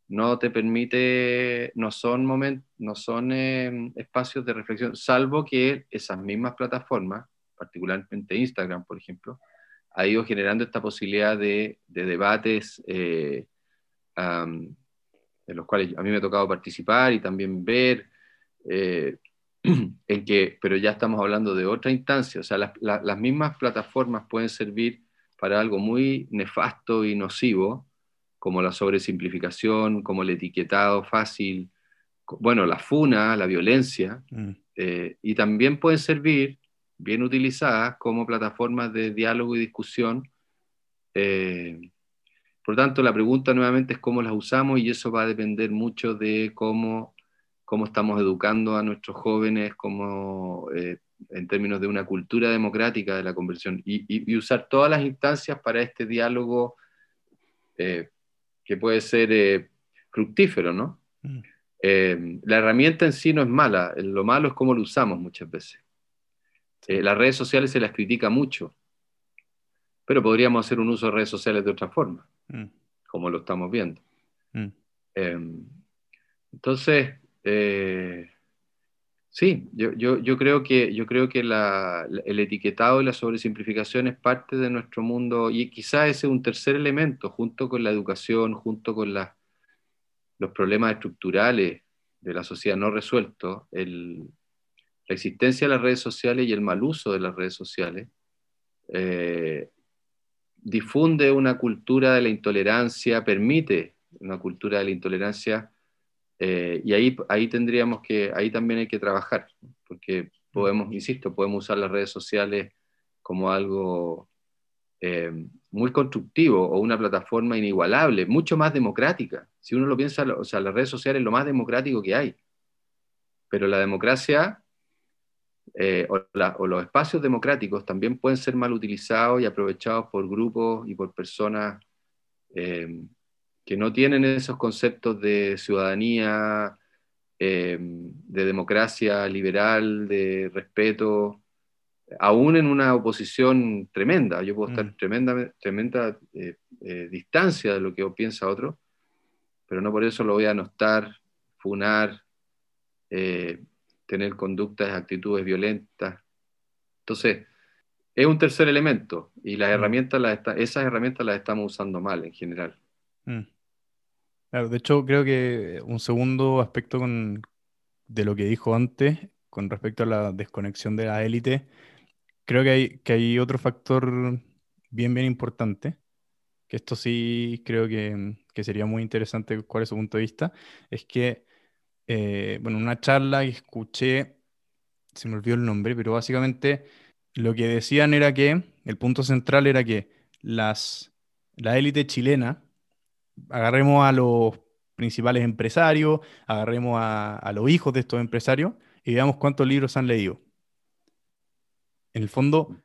no te permite, no son, momentos, no son em, espacios de reflexión, salvo que esas mismas plataformas, particularmente Instagram, por ejemplo, ha ido generando esta posibilidad de, debates eh, en los cuales a mí me ha tocado participar y también ver, eh, en que, pero ya estamos hablando de otra instancia, o sea, las mismas plataformas pueden servir para algo muy nefasto y nocivo, como la sobresimplificación, como el etiquetado fácil, bueno, la funa, la violencia, mm. eh, y también pueden servir, bien utilizadas, como plataformas de diálogo y discusión. Eh, por lo tanto, la pregunta nuevamente es cómo las usamos y eso va a depender mucho de cómo, cómo estamos educando a nuestros jóvenes, cómo, eh, en términos de una cultura democrática de la conversión, y, usar todas las instancias para este diálogo que puede ser fructífero, ¿no? Mm. Eh, la herramienta en sí no es mala, lo malo es cómo lo usamos muchas veces. Eh, las redes sociales se las critica mucho, pero podríamos hacer un uso de redes sociales de otra forma, mm. como lo estamos viendo. Mm. Em, entonces, eh, sí, yo, creo que, yo creo que el etiquetado y la sobresimplificación es parte de nuestro mundo y quizás ese es un tercer elemento, junto con la educación, junto con la los problemas estructurales de la sociedad no resueltos, la existencia de las redes sociales y el mal uso de las redes sociales, eh, difunde una cultura de la intolerancia, permite una cultura de la intolerancia, eh, y ahí, ahí tendríamos que, ahí también hay que trabajar, porque podemos, insisto, podemos usar las redes sociales como algo eh, muy constructivo o una plataforma inigualable, mucho más democrática. Si uno lo piensa, o sea, las redes sociales es lo más democrático que hay. Pero la democracia eh, o, los espacios democráticos también pueden ser mal utilizados y aprovechados por grupos y por personas eh, que no tienen esos conceptos de ciudadanía, de democracia liberal, de respeto, aún en una oposición tremenda, yo puedo estar mm. tremenda, tremenda eh, eh, distancia de lo que piensa otro, pero no por eso lo voy a anostar, funar, eh, tener conductas, actitudes violentas. Entonces, es un tercer elemento y las mm. herramientas las esas herramientas las estamos usando mal en general. Mm. de hecho, creo que un segundo aspecto de lo que dijo antes con respecto a la desconexión de la élite creo que hay, que hay otro factor bien, bien importante, que esto sí creo que, que sería muy interesante cuál es su punto de vista, es que, eh, bueno, una charla que escuché, se me olvidó el nombre, pero básicamente lo que decían era que, el punto central era que las, la élite chilena, agarremos a los principales empresarios, agarremos a, los hijos de estos empresarios y veamos cuántos libros han leído. En el fondo,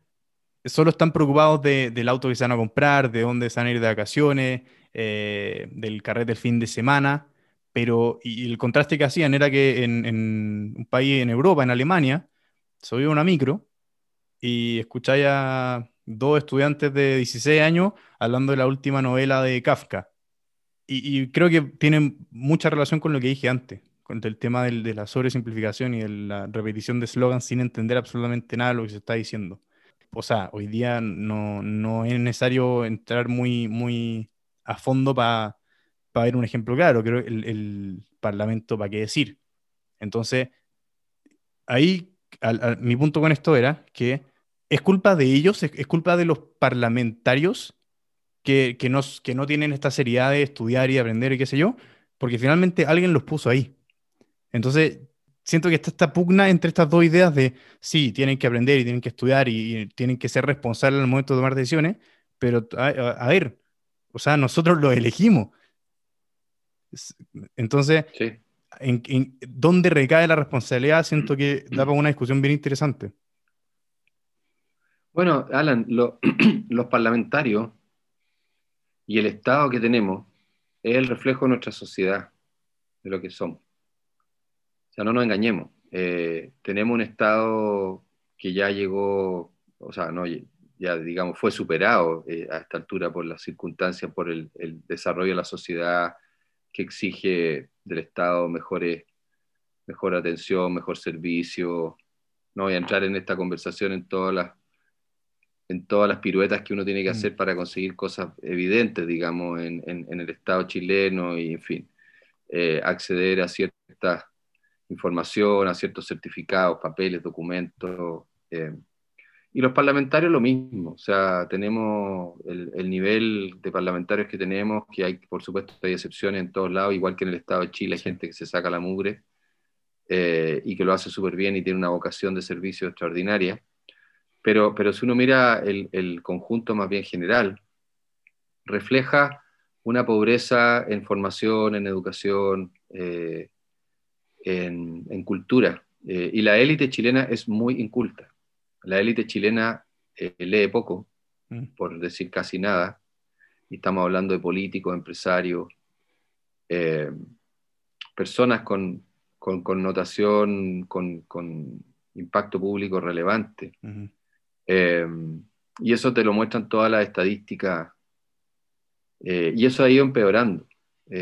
solo están preocupados del auto que se van a comprar, de dónde se van a ir de vacaciones, eh, del carrete del fin de semana, pero y el contraste que hacían era que en, un país en Europa, en Alemania, subía una micro y escucháis a dos estudiantes de 16 años hablando de la última novela de Kafka. Y, creo que tienen mucha relación con lo que dije antes con el tema de la sobresimplificación y de la repetición de slogans sin entender absolutamente nada de lo que se está diciendo. O sea, hoy día no, no es necesario entrar muy, muy a fondo para ver un ejemplo claro. Creo el, el Parlamento, ¿para qué decir? Entonces, ahí mi punto con esto era que es culpa de ellos, es, culpa de los parlamentarios que, que, que no tienen esta seriedad de estudiar y aprender y qué sé yo, porque finalmente alguien los puso ahí. Entonces, siento que está esta pugna entre estas dos ideas de, sí, tienen que aprender y tienen que estudiar y, tienen que ser responsables al momento de tomar decisiones, pero a, ver, o sea, nosotros lo elegimos. Entonces, en, ¿dónde recae la responsabilidad? Siento que da para una discusión bien interesante. Bueno, Alan, los parlamentarios y el Estado que tenemos es el reflejo de nuestra sociedad, de lo que somos. O sea, no nos engañemos. Eh, tenemos un Estado que ya llegó, o sea, no, ya digamos, fue superado eh, a esta altura por las circunstancias, por el, desarrollo de la sociedad que exige del Estado mejores, mejor atención, mejor servicio. No voy a entrar en esta conversación en todas las en todas las piruetas que uno tiene que Mm. hacer para conseguir cosas evidentes, digamos, en, en- en el Estado chileno y, en fin, eh, acceder a cierta información, a ciertos certificados, papeles, documentos. eh. Y los parlamentarios lo mismo, o sea, tenemos el, el nivel de parlamentarios que tenemos, que hay, por supuesto, hay excepciones en todos lados, igual que en el Estado de Chile, hay gente que se saca la mugre eh, y que lo hace súper bien y tiene una vocación de servicio extraordinaria. Pero, pero si uno mira el, el conjunto más bien general, refleja una pobreza en formación, en educación, eh, en, en cultura. Eh, y la élite chilena es muy inculta. La élite chilena eh, lee poco, Mm. por decir casi nada, y estamos hablando de políticos, empresarios, eh, personas con, con connotación, con, con impacto público relevante. Eh, y eso te lo muestran todas las estadísticas. eh, y eso ha ido empeorando.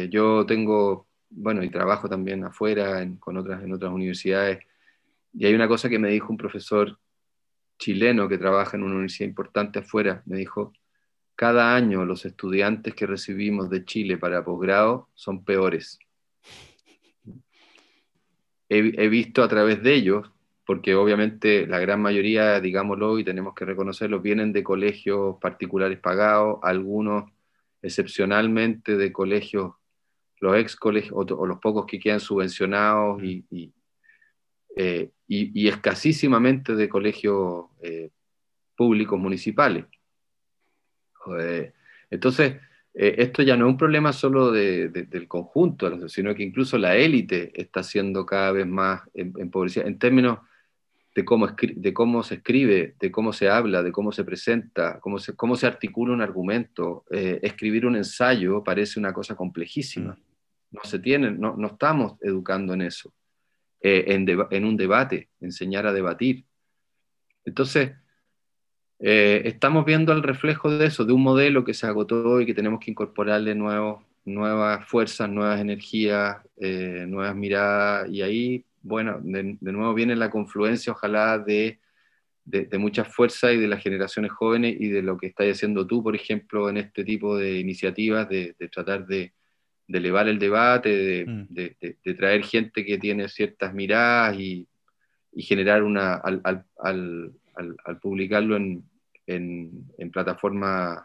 Yo tengo, bueno, y trabajo también afuera en, con otras, en otras universidades. Y hay una cosa que me dijo un profesor chileno que trabaja en una universidad importante afuera. Me dijo, cada año los estudiantes que recibimos de Chile para posgrado son peores. He, visto a través de ellos porque obviamente la gran mayoría, digámoslo y tenemos que reconocerlo, vienen de colegios particulares pagados, algunos excepcionalmente de colegios, los ex colegios o, los pocos que quedan subvencionados y, eh, y, y escasísimamente de colegios eh, públicos municipales. Entonces, eh, esto ya no es un problema solo de, de, del conjunto, sino que incluso la élite está siendo cada vez más empobrecida en términos de cómo, de cómo se escribe, de cómo se habla, de cómo se presenta, cómo se, cómo se articula un argumento. Eh, escribir un ensayo parece una cosa complejísima. No se tiene, no, no estamos educando en eso, eh, en, en, un debate, enseñar a debatir. Entonces, eh, estamos viendo el reflejo de eso, de un modelo que se agotó y que tenemos que incorporarle nuevos, nuevas fuerzas, nuevas energías, eh, nuevas miradas, y ahí bueno, de, de, nuevo viene la confluencia, ojalá, de, de, de muchas fuerzas y de las generaciones jóvenes y de lo que estás haciendo tú, por ejemplo, en este tipo de iniciativas, de, de tratar de, elevar el debate, Mm. de, traer gente que tiene ciertas miradas y, y generar una, al, al, al, al publicarlo en, en, en plataformas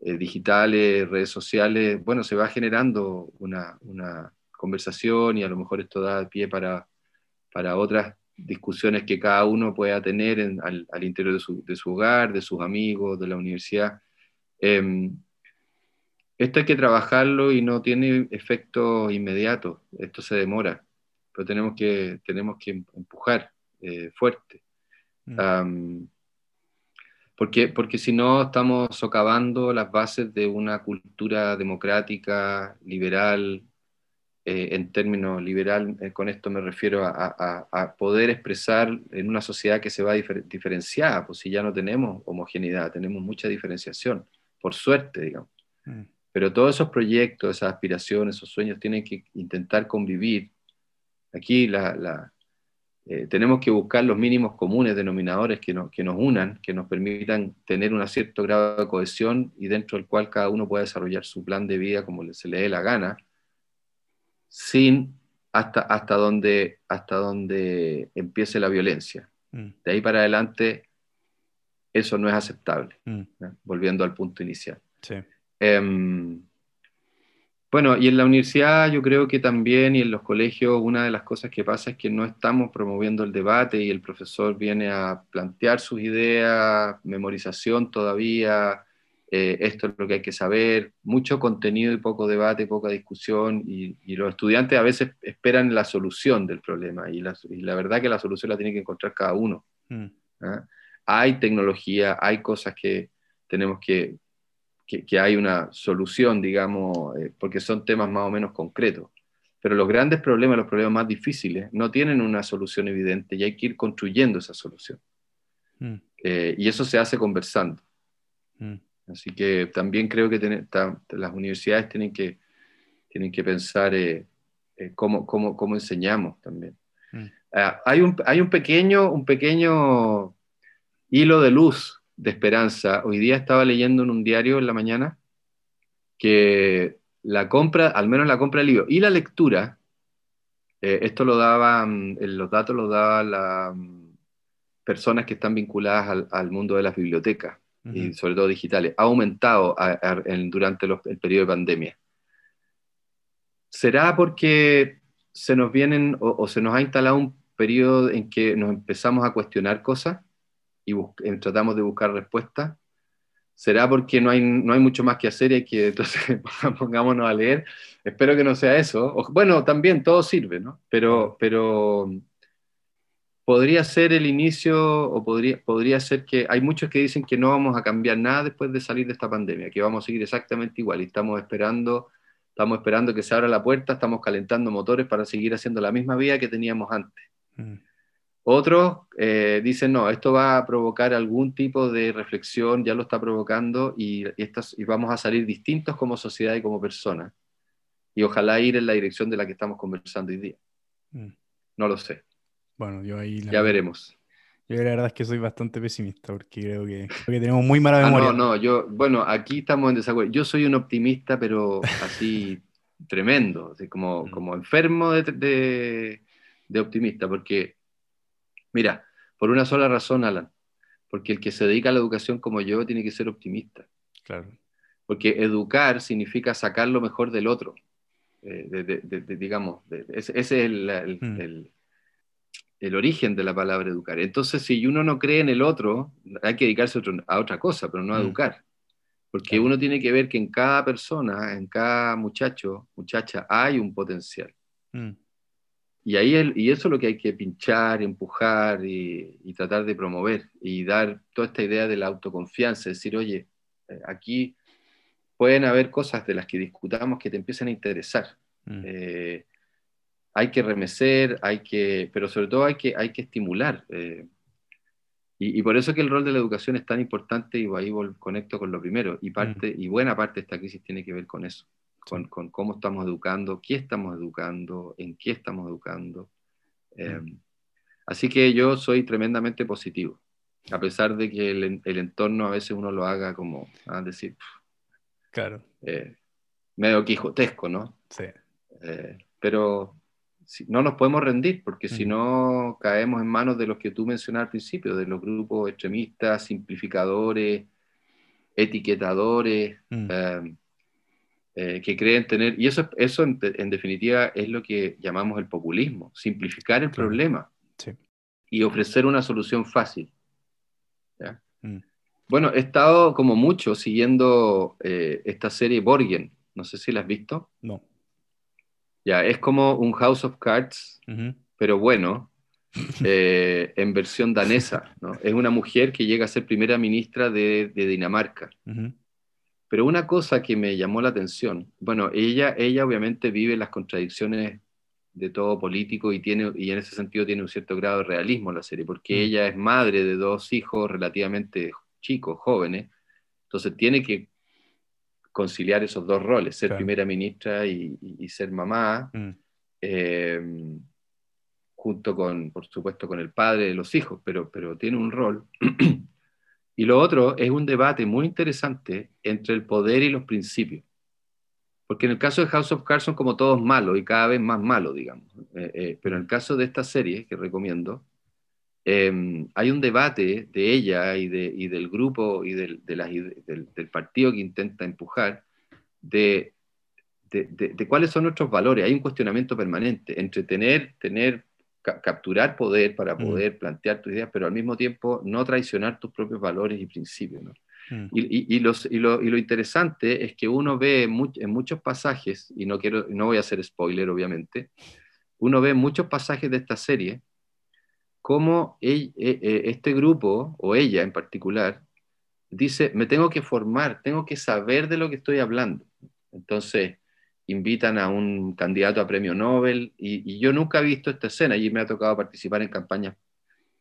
eh, digitales, redes sociales, bueno, se va generando una, una conversación y a lo mejor esto da pie para, para otras discusiones que cada uno pueda tener en, al, al, interior de su, de su, hogar, de sus amigos, de la universidad. Eh, esto hay que trabajarlo y no tiene efecto inmediato, esto se demora, pero tenemos que, tenemos que empujar eh, fuerte. Mm. Um, porque, porque si no estamos socavando las bases de una cultura democrática, liberal, eh, en términos liberal, eh, con esto me refiero a, a, a, poder expresar en una sociedad que se va difer diferenciada, pues si ya no tenemos homogeneidad, tenemos mucha diferenciación, por suerte, digamos. Mm. Pero todos esos proyectos, esas aspiraciones, esos sueños tienen que intentar convivir. Aquí la, la, eh, tenemos que buscar los mínimos comunes denominadores que, no, que nos unan, que nos permitan tener un cierto grado de cohesión y dentro del cual cada uno pueda desarrollar su plan de vida como se le dé la gana, sin hasta, hasta, donde, hasta donde empiece la violencia. Mm. De ahí para adelante, eso no es aceptable, mm. ¿no? volviendo al punto inicial. Sí. Eh, bueno, y en la universidad yo creo que también y en los colegios una de las cosas que pasa es que no estamos promoviendo el debate y el profesor viene a plantear sus ideas, memorización todavía, eh, esto es lo que hay que saber, mucho contenido y poco debate, poca discusión y, y los estudiantes a veces esperan la solución del problema y la, y la, verdad que la solución la tiene que encontrar cada uno. Mm. ¿eh? Hay tecnología, hay cosas que tenemos que que, que, hay una solución, digamos, eh, porque son temas más o menos concretos. Pero los grandes problemas, los problemas más difíciles, no tienen una solución evidente y hay que ir construyendo esa solución. Mm. Eh, y eso se hace conversando. Mm. Así que también creo que ten, ta, las universidades tienen que, tienen que pensar eh, cómo, cómo, cómo, enseñamos también. Mm. Uh, hay, un, hay un, pequeño, un pequeño hilo de luz de esperanza. Hoy día estaba leyendo en un diario en la mañana que la compra, al menos la compra del libro y la lectura, eh, esto lo daban, los datos los daban las personas que están vinculadas al, mundo de las bibliotecas y sobre todo digitales, ha aumentado durante el periodo de pandemia. ¿Será porque se nos vienen o, se nos ha instalado un periodo en que nos empezamos a cuestionar cosas y tratamos de buscar respuestas? ¿Será porque no hay, no hay mucho más que hacer y que entonces pongámonos a leer? Espero que no sea eso. bueno, también todo sirve, ¿no? Pero, pero podría ser el inicio o podría, podría ser que hay muchos que dicen que no vamos a cambiar nada después de salir de esta pandemia, que vamos a seguir exactamente igual y estamos esperando, estamos esperando que se abra la puerta, estamos calentando motores para seguir haciendo la misma vida que teníamos antes. Mm. Otros eh, dicen, no, esto va a provocar algún tipo de reflexión, ya lo está provocando y, y, vamos a salir distintos como sociedad y como personas. Y ojalá ir en la dirección de la que estamos conversando hoy día. Mm. No lo sé. Bueno, yo ahí... ya veremos. Yo la verdad es que soy bastante pesimista porque creo que, tenemos muy mala memoria. Ah, no, no, yo, bueno, aquí estamos en desacuerdo. Yo soy un optimista, pero así tremendo, así como, mm. como enfermo de, de optimista, porque Mira, por una sola razón, Alan, porque el que se dedica a la educación como yo tiene que ser optimista. Claro. Porque educar significa sacar lo mejor del otro. Eh, digamos, ese, es hmm. el, el, origen de la palabra educar. Entonces, si uno no cree en el otro, hay que dedicarse a, otra cosa, pero no a hmm. educar. Porque uno tiene que ver que en cada persona, en cada muchacho, muchacha, hay un potencial. Hmm. Y, ahí y eso es lo que hay que pinchar, empujar y, tratar de promover y dar toda esta idea de la autoconfianza, decir, oye, eh, aquí pueden haber cosas de las que discutamos que te empiecen a interesar. Mm. Eh, hay que remecer, hay que, pero sobre todo hay que, hay que estimular. Eh, y, por eso que el rol de la educación es tan importante y ahí conecto con lo primero. Y, parte, mm. y buena parte de esta crisis tiene que ver con eso con, cómo estamos educando, qué estamos educando, en qué estamos educando. Em, así que yo soy tremendamente positivo, a pesar de que el, el entorno a veces uno lo haga como, a decir, claro. Eh, medio quijotesco, ¿no? Sí. Eh, pero si, no nos podemos rendir, porque si no caemos en manos de los que tú mencionaste al principio, de los grupos extremistas, simplificadores, etiquetadores. Em, eh, que creen tener, y eso, eso en, definitiva es lo que llamamos el populismo, simplificar el problema y ofrecer una solución fácil. Mm. Bueno, he estado como mucho siguiendo eh, esta serie Borgen, no sé si la has visto. No. Ya, es como un House of Cards, pero bueno, eh, en versión danesa. ¿no? Es una mujer que llega a ser primera ministra de, Dinamarca. Pero una cosa que me llamó la atención, bueno, ella, ella obviamente vive las contradicciones de todo político y, tiene, y en ese sentido tiene un cierto grado de realismo en la serie, porque mm. ella es madre de dos hijos relativamente chicos, jóvenes, entonces tiene que conciliar esos dos roles, ser primera ministra y, ser mamá, mm. em, junto con, por supuesto, con el padre de los hijos, pero, pero tiene un rol Y lo otro es un debate muy interesante entre el poder y los principios. Porque en el caso de House of Cards son como todos malos y cada vez más malos, digamos. Eh, eh, pero en el caso de esta serie, que recomiendo, em, hay un debate de ella y, de, y del grupo y del, del, partido que intenta empujar de, de, cuáles son nuestros valores. Hay un cuestionamiento permanente entre tener, tener capturar poder para mm. poder plantear tus ideas, pero al mismo tiempo no traicionar tus propios valores y principios. Mm. Y, los, y, lo, interesante es que uno ve en muchos pasajes, y no, quiero, no voy a hacer spoiler obviamente, uno ve muchos pasajes de esta serie cómo e, e, este grupo, o ella en particular, dice, me tengo que formar, tengo que saber de lo que estoy hablando. Entonces, invitan a un candidato a premio Nobel, y, yo nunca he visto esta escena, y me ha tocado participar en campañas,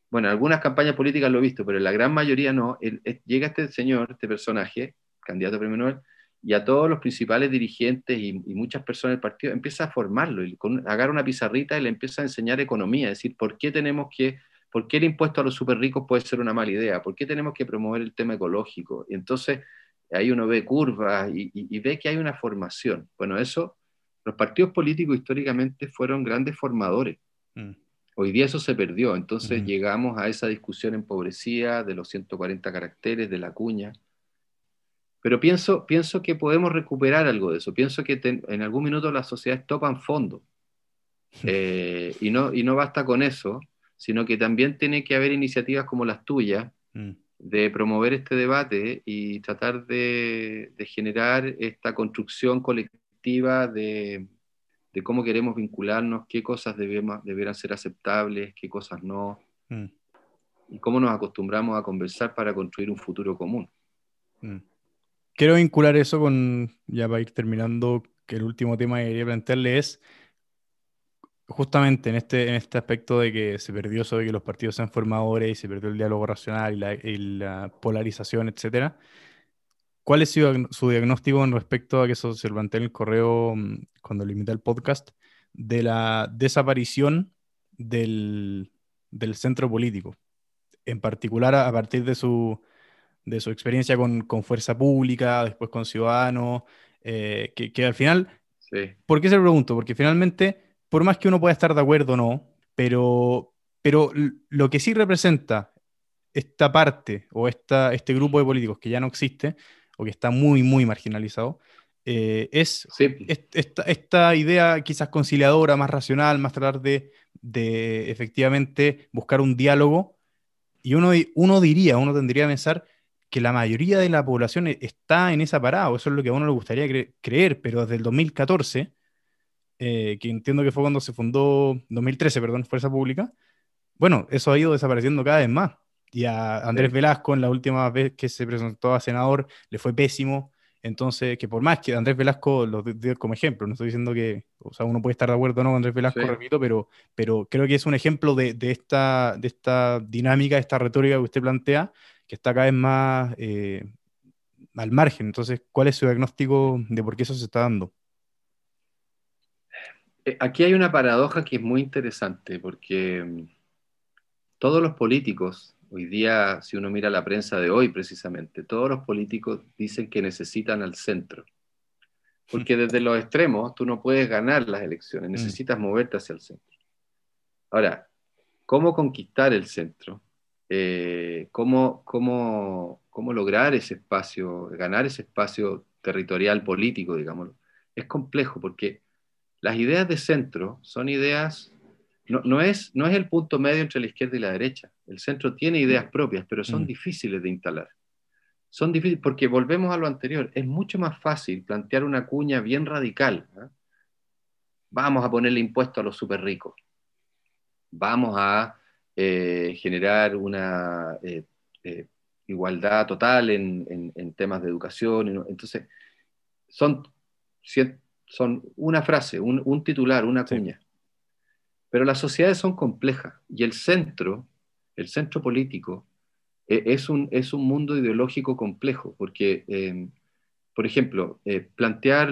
bueno, en algunas campañas políticas lo he visto, pero la gran mayoría no. llega este señor, este personaje, candidato a premio Nobel, y a todos los principales dirigentes y, muchas personas del partido empieza a formarlo, y con, agarra una pizarrita y le empieza a enseñar economía, es decir, por qué tenemos que ¿Por qué el impuesto a los super ricos puede ser una mala idea? ¿Por qué tenemos que promover el tema ecológico? Y entonces ahí uno ve curvas y, ve que hay una formación. Bueno, eso, los partidos políticos históricamente fueron grandes formadores. Mm. Hoy día eso se perdió, entonces llegamos a esa discusión empobrecida de los 140 caracteres, de la cuña. Pero pienso, pienso que podemos recuperar algo de eso. Pienso que en algún minuto las sociedades topan fondo. Eh, y, no, y no basta con eso, sino que también tiene que haber iniciativas como las tuyas mm. De promover este debate y tratar de, generar esta construcción colectiva de, cómo queremos vincularnos, qué cosas debemos, deberán ser aceptables, qué cosas no, mm. y cómo nos acostumbramos a conversar para construir un futuro común. Mm. Quiero vincular eso con, ya para ir terminando, que el último tema que quería plantearle es justamente en este, en este aspecto de que se perdió de que los partidos sean formadores y se perdió el diálogo racional y la, polarización, etcétera. ¿Cuál es su, diagnóstico en respecto a que eso se lo planteé en el correo mm, cuando limité el podcast, de la desaparición del, centro político? En particular a, partir de su, de su experiencia con, Fuerza Pública, después con Ciudadanos, eh, que, al final... ¿Por qué se lo pregunto? Porque finalmente por más que uno pueda estar de acuerdo o no, pero, pero lo que sí representa esta parte o esta, este grupo de políticos que ya no existe o que está muy, muy marginalizado, eh, es, esta, idea quizás conciliadora, más racional, más tratar de, de efectivamente buscar un diálogo. Y uno, uno diría, uno tendría que pensar que la mayoría de la población e, está en esa parada, o eso es lo que a uno le gustaría creer, pero desde el 2014 eh, que entiendo que fue cuando se fundó, 2013, perdón, Fuerza Pública, bueno, eso ha ido desapareciendo cada vez más. Y a Andrés Velasco, en la última vez que se presentó a senador, le fue pésimo. Entonces, que por más que Andrés Velasco lo dio como ejemplo, no estoy diciendo que, o sea, uno puede estar de acuerdo o no con Andrés Velasco, repito, pero, pero creo que es un ejemplo de, de, esta, de esta dinámica, esta retórica que usted plantea, que está cada vez más eh, al margen. Entonces, ¿cuál es su diagnóstico de por qué eso se está dando? Eh, aquí hay una paradoja que es muy interesante, porque mm, todos los políticos, hoy día, si uno mira la prensa de hoy precisamente, todos los políticos dicen que necesitan al centro. Porque desde los extremos tú no puedes ganar las elecciones, mm. necesitas moverte hacia el centro. Ahora, ¿cómo conquistar el centro? Eh, ¿cómo, cómo, cómo lograr ese espacio, ganar ese espacio territorial político, digámoslo? Es complejo porque las ideas de centro son ideas, no, es, no es el punto medio entre la izquierda y la derecha. El centro tiene ideas propias, pero son mm. difíciles de instalar. Son difíciles porque volvemos a lo anterior. Es mucho más fácil plantear una cuña bien radical. ¿ah? Vamos a ponerle impuesto a los súper ricos. Vamos a eh, generar una eh, eh, igualdad total en, temas de educación. Entonces, son son una frase, un, titular, una cuña. Pero las sociedades son complejas y el centro, el centro político, e, es, un, es un mundo ideológico complejo, porque, em, por ejemplo, eh, plantear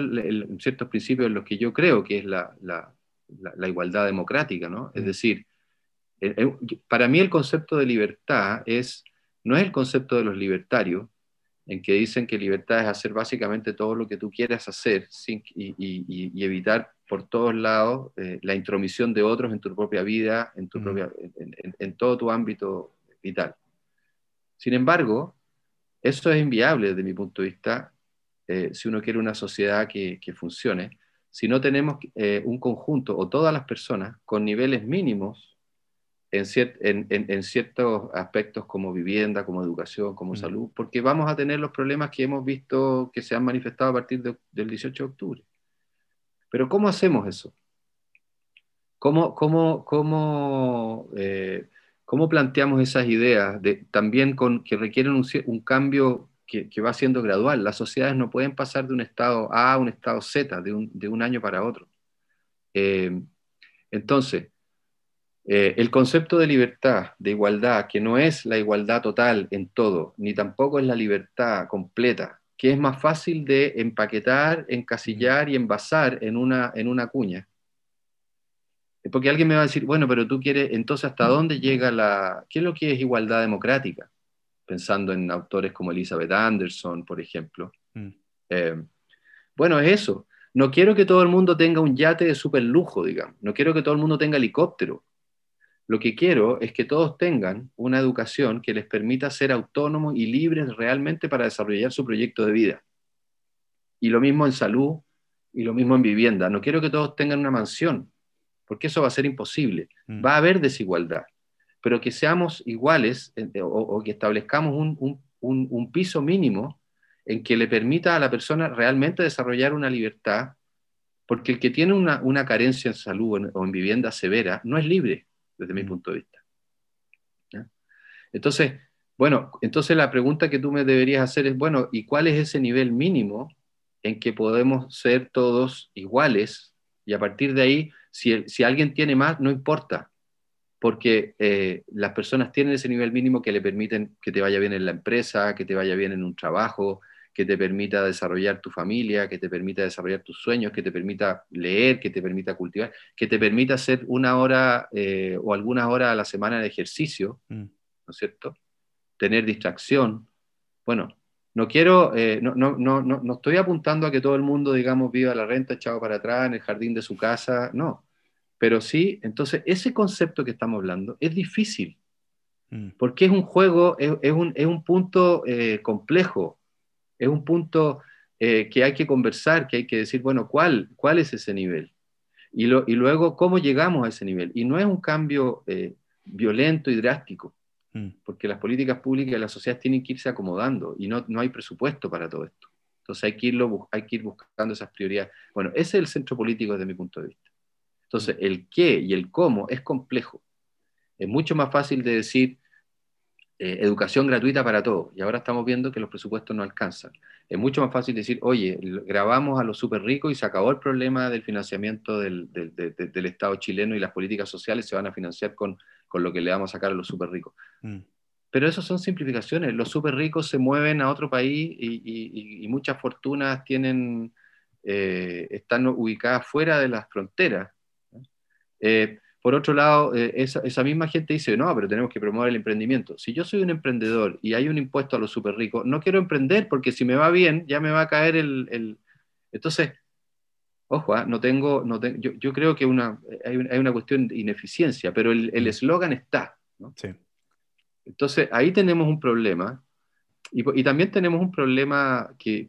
ciertos principios en los que yo creo que es la, igualdad democrática, ¿no? Es mm. decir, eh, eh, para mí el concepto de libertad es, no es el concepto de los libertarios, en que dicen que libertad es hacer básicamente todo lo que tú quieras hacer sin, y, evitar por todos lados eh, la intromisión de otros en tu propia vida, en, tu propia, en, todo tu ámbito vital. Sin embargo, eso es inviable desde mi punto de vista eh, si uno quiere una sociedad que, que funcione, si no tenemos eh, un conjunto o todas las personas con niveles mínimos en, ciertos aspectos como vivienda, como educación, como mm. salud, porque vamos a tener los problemas que hemos visto que se han manifestado a partir del 18 de octubre. Pero ¿cómo hacemos eso? ¿Cómo, cómo, cómo, eh, cómo planteamos esas ideas de, también con, que requieren un, cambio que, va siendo gradual? Las sociedades no pueden pasar de un estado A a un estado Z de un, de un año para otro. Eh, entonces, eh, el concepto de libertad, de igualdad, que no es la igualdad total en todo, ni tampoco es la libertad completa, que es más fácil de empaquetar, encasillar y envasar en una, en una cuña, Porque alguien me va a decir, bueno, pero tú quieres, entonces, ¿hasta dónde llega la... ¿Qué es lo que es igualdad democrática? Pensando en autores como Elizabeth Anderson, por ejemplo. Mm. Eh, bueno, es eso. No quiero que todo el mundo tenga un yate de super lujo, digamos. No quiero que todo el mundo tenga helicóptero. Lo que quiero es que todos tengan una educación que les permita ser autónomos y libres realmente para desarrollar su proyecto de vida. Y lo mismo en salud y lo mismo en vivienda. No quiero que todos tengan una mansión, porque eso va a ser imposible. Mm. Va a haber desigualdad, pero que seamos iguales o, que establezcamos un, piso mínimo en que le permita a la persona realmente desarrollar una libertad, porque el que tiene una, carencia en salud o en vivienda severa no es libre, desde mi mm. punto de vista. Entonces, bueno, entonces la pregunta que tú me deberías hacer es, bueno, ¿y cuál es ese nivel mínimo en que podemos ser todos iguales? Y a partir de ahí si, alguien tiene más, no importa, porque eh, las personas tienen ese nivel mínimo que le permiten que te vaya bien en la empresa, que te vaya bien en un trabajo, que te permita desarrollar tu familia, que te permita desarrollar tus sueños, que te permita leer, que te permita cultivar, que te permita hacer una hora eh, o algunas horas a la semana de ejercicio, mm. ¿no es cierto? Tener distracción. Bueno, no quiero, eh, no, no, no, no, estoy apuntando a que todo el mundo, digamos, viva la renta echado para atrás en el jardín de su casa, no. Pero sí, entonces ese concepto que estamos hablando es difícil, mm. porque es un juego, es, es, un, es un, punto eh, complejo, es un punto eh, que hay que conversar, que hay que decir, bueno, ¿cuál, cuál es ese nivel? Y, lo, y luego, ¿cómo llegamos a ese nivel? Y no es un cambio violento y drástico, Mm. porque las políticas públicas de la sociedad tienen que irse acomodando y no, no hay presupuesto para todo esto. Entonces hay que, irlo, hay que ir buscando esas prioridades. Bueno, ese es el centro político desde mi punto de vista. Entonces, el qué y el cómo es complejo. Es mucho más fácil de decir eh, educación gratuita para todos, y ahora estamos viendo que los presupuestos no alcanzan. Es mucho más fácil decir, oye, grabamos a los súper ricos y se acabó el problema del financiamiento del, del, del Estado chileno y las políticas sociales se van a financiar con con lo que le vamos a sacar a los súper ricos. Mm. Pero eso son simplificaciones. Los súper ricos se mueven a otro país y, muchas fortunas tienen, eh, están ubicadas fuera de las fronteras. Eh, por otro lado, eh, esa, misma gente dice, no, pero tenemos que promover el emprendimiento. Si yo soy un emprendedor y hay un impuesto a los súper ricos, no quiero emprender porque si me va bien, ya me va a caer el... Entonces, Ojo, ¿ah? no tengo, no yo, creo que una, hay, una, cuestión de ineficiencia, pero el mm. eslogan está. Entonces, ahí tenemos un problema, y, también tenemos un problema que,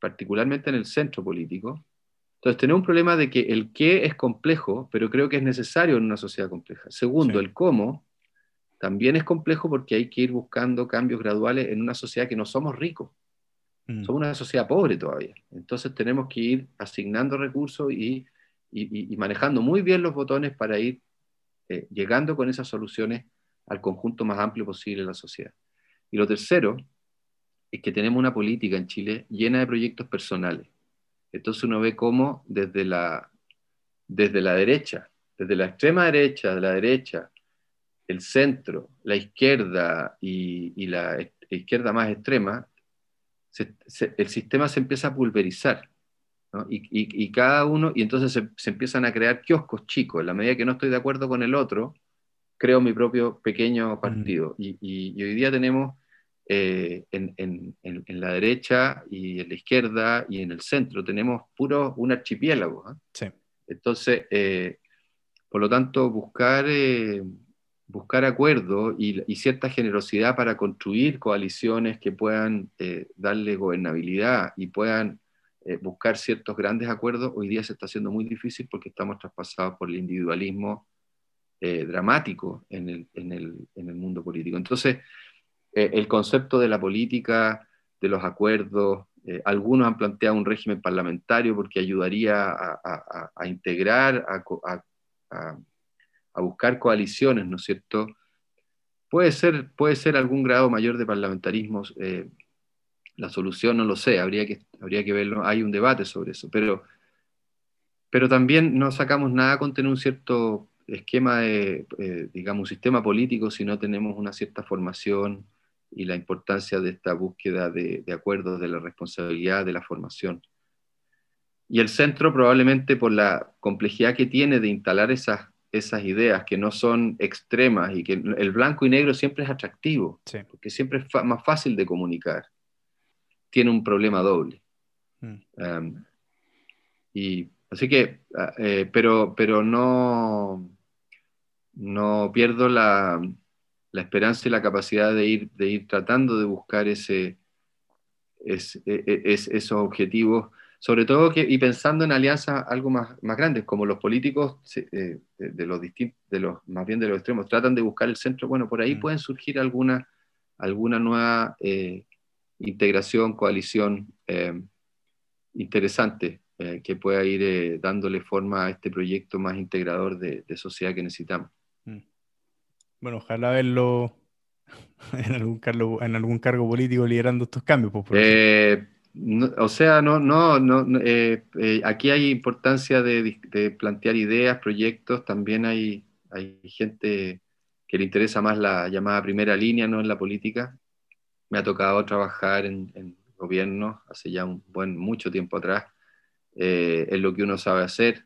particularmente en el centro político, entonces tenemos un problema de que el qué es complejo, pero creo que es necesario en una sociedad compleja. Segundo, el cómo también es complejo porque hay que ir buscando cambios graduales en una sociedad que no somos ricos. Mm. Somos una sociedad pobre todavía. Entonces tenemos que ir asignando recursos y, manejando muy bien los botones para ir eh, llegando con esas soluciones al conjunto más amplio posible de la sociedad. Y lo tercero es que tenemos una política en Chile llena de proyectos personales. Entonces uno ve cómo desde la, desde la derecha, desde la extrema derecha, de la derecha, el centro, la izquierda y, la izquierda más extrema, el sistema se empieza a pulverizar. Y, cada uno, y entonces se, empiezan a crear kioscos chicos. En la medida que no estoy de acuerdo con el otro, creo mi propio pequeño mm. partido. Y, hoy día tenemos eh, en, la derecha y en la izquierda y en el centro, tenemos puro un archipiélago. ¿ah? Entonces, eh, por lo tanto, buscar eh, buscar acuerdos y, cierta generosidad para construir coaliciones que puedan eh, darle gobernabilidad y puedan eh, buscar ciertos grandes acuerdos, hoy día se está haciendo muy difícil porque estamos traspasados por el individualismo eh, dramático en el, en, el, en el, mundo político. Entonces, el concepto de la política, de los acuerdos, algunos han planteado un régimen parlamentario porque ayudaría a, integrar, a buscar coaliciones, ¿no es cierto? Puede ser, puede ser algún grado mayor de parlamentarismo, eh, la solución no lo sé, habría que, habría que verlo, hay un debate sobre eso, pero, pero también no sacamos nada con tener un cierto esquema de, eh, digamos, un sistema político si no tenemos una cierta formación y la importancia de esta búsqueda de, de acuerdos, de la responsabilidad, de la formación. Y el centro probablemente por la complejidad que tiene de instalar esas, esas ideas que no son extremas y que el blanco y negro siempre es atractivo, porque siempre es más fácil de comunicar, tiene un problema doble. Mm. Um, y así que, ah, eh, pero, pero no, no pierdo la, la, esperanza y la capacidad de ir, de ir tratando de buscar ese, es, e, e, esos objetivos sobre todo que, y pensando en alianzas algo más, más grandes, como los políticos eh, de, los distintos, de los, más bien de los extremos, tratan de buscar el centro, bueno, por ahí mm. pueden surgir alguna, alguna nueva eh, integración, coalición eh, interesante que pueda ir dándole forma a este proyecto más integrador de, sociedad que necesitamos. Bueno, ojalá verlo en algún, cargo, en algún cargo político liderando estos cambios. Pues, por o sea, no, no, no eh, eh, aquí hay importancia de, plantear ideas, proyectos, también hay, hay gente que le interesa más la llamada primera línea, ¿no? En la política. Me ha tocado trabajar en, en gobierno hace ya un buen, mucho tiempo atrás, eh, es lo que uno sabe hacer.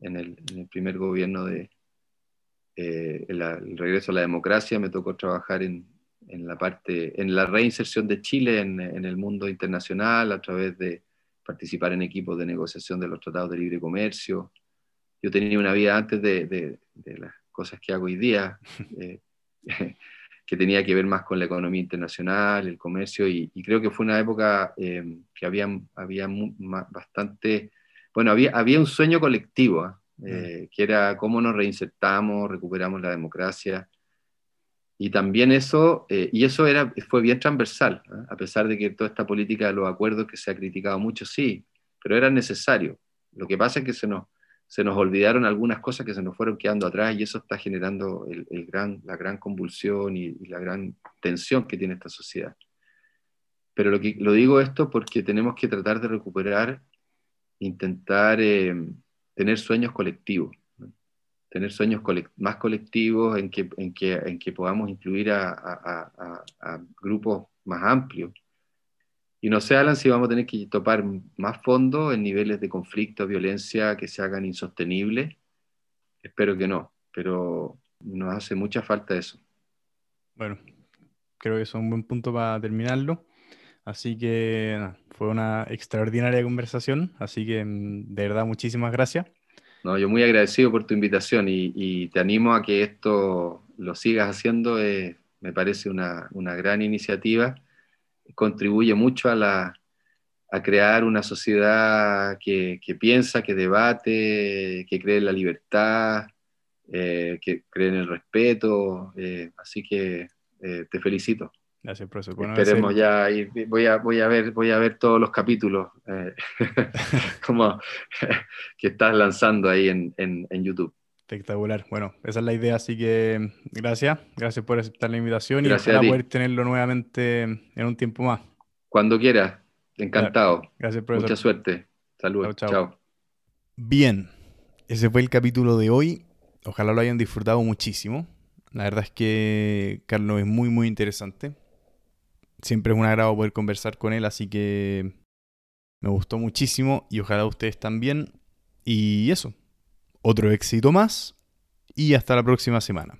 En el, primer gobierno de el regreso a la democracia me tocó trabajar en, en la parte, en la reinserción de Chile en, el mundo internacional a través de participar en equipos de negociación de los tratados de libre comercio. Yo tenía una vida antes de, las cosas que hago hoy día, eh, que tenía que ver más con la economía internacional, el comercio, y, creo que fue una época eh, que había, había bastante, bueno, había, había un sueño colectivo, ¿ah? Eh, que era cómo nos reinsertamos, recuperamos la democracia, y también eso, eh, y eso era, fue bien transversal, ¿eh? a pesar de que toda esta política de los acuerdos que se ha criticado mucho, sí, pero era necesario. Lo que pasa es que se nos, se nos olvidaron algunas cosas que se nos fueron quedando atrás y eso está generando el, gran, la gran convulsión y, la gran tensión que tiene esta sociedad. Pero lo, que, lo digo esto porque tenemos que tratar de recuperar, intentar eh, tener sueños colectivos tener sueños más colectivos en que, en que, en que podamos incluir a, grupos más amplios. Y no sé, Alan, si vamos a tener que topar más fondos en niveles de conflicto, violencia que se hagan insostenibles. Espero que no, pero nos hace mucha falta eso. Bueno, creo que eso es un buen punto para terminarlo. Así que fue una extraordinaria conversación, así que mm, de verdad muchísimas gracias. No, yo muy agradecido por tu invitación y, te animo a que esto lo sigas haciendo. Eh, me parece una, gran iniciativa. Contribuye mucho a, la, a crear una sociedad que, piensa, que debate, que cree en la libertad, eh, que cree en el respeto. Eh, así que te felicito. Gracias, profesor. Esperemos ya ir, voy a, voy a ver, voy a ver todos los capítulos eh, como que estás lanzando ahí en, YouTube. Espectacular. Bueno, esa es la idea, así que gracias, gracias por aceptar la invitación y para poder tenerlo nuevamente en un tiempo más. Cuando quieras, encantado. Gracias, profesor. Mucha suerte. Saludos. chao. Bien, ese fue el capítulo de hoy. Ojalá lo hayan disfrutado muchísimo. La verdad es que Carlos es muy, muy interesante siempre es un agrado poder conversar con él, así que me gustó muchísimo y ojalá ustedes también. Y eso, otro éxito más y hasta la próxima semana.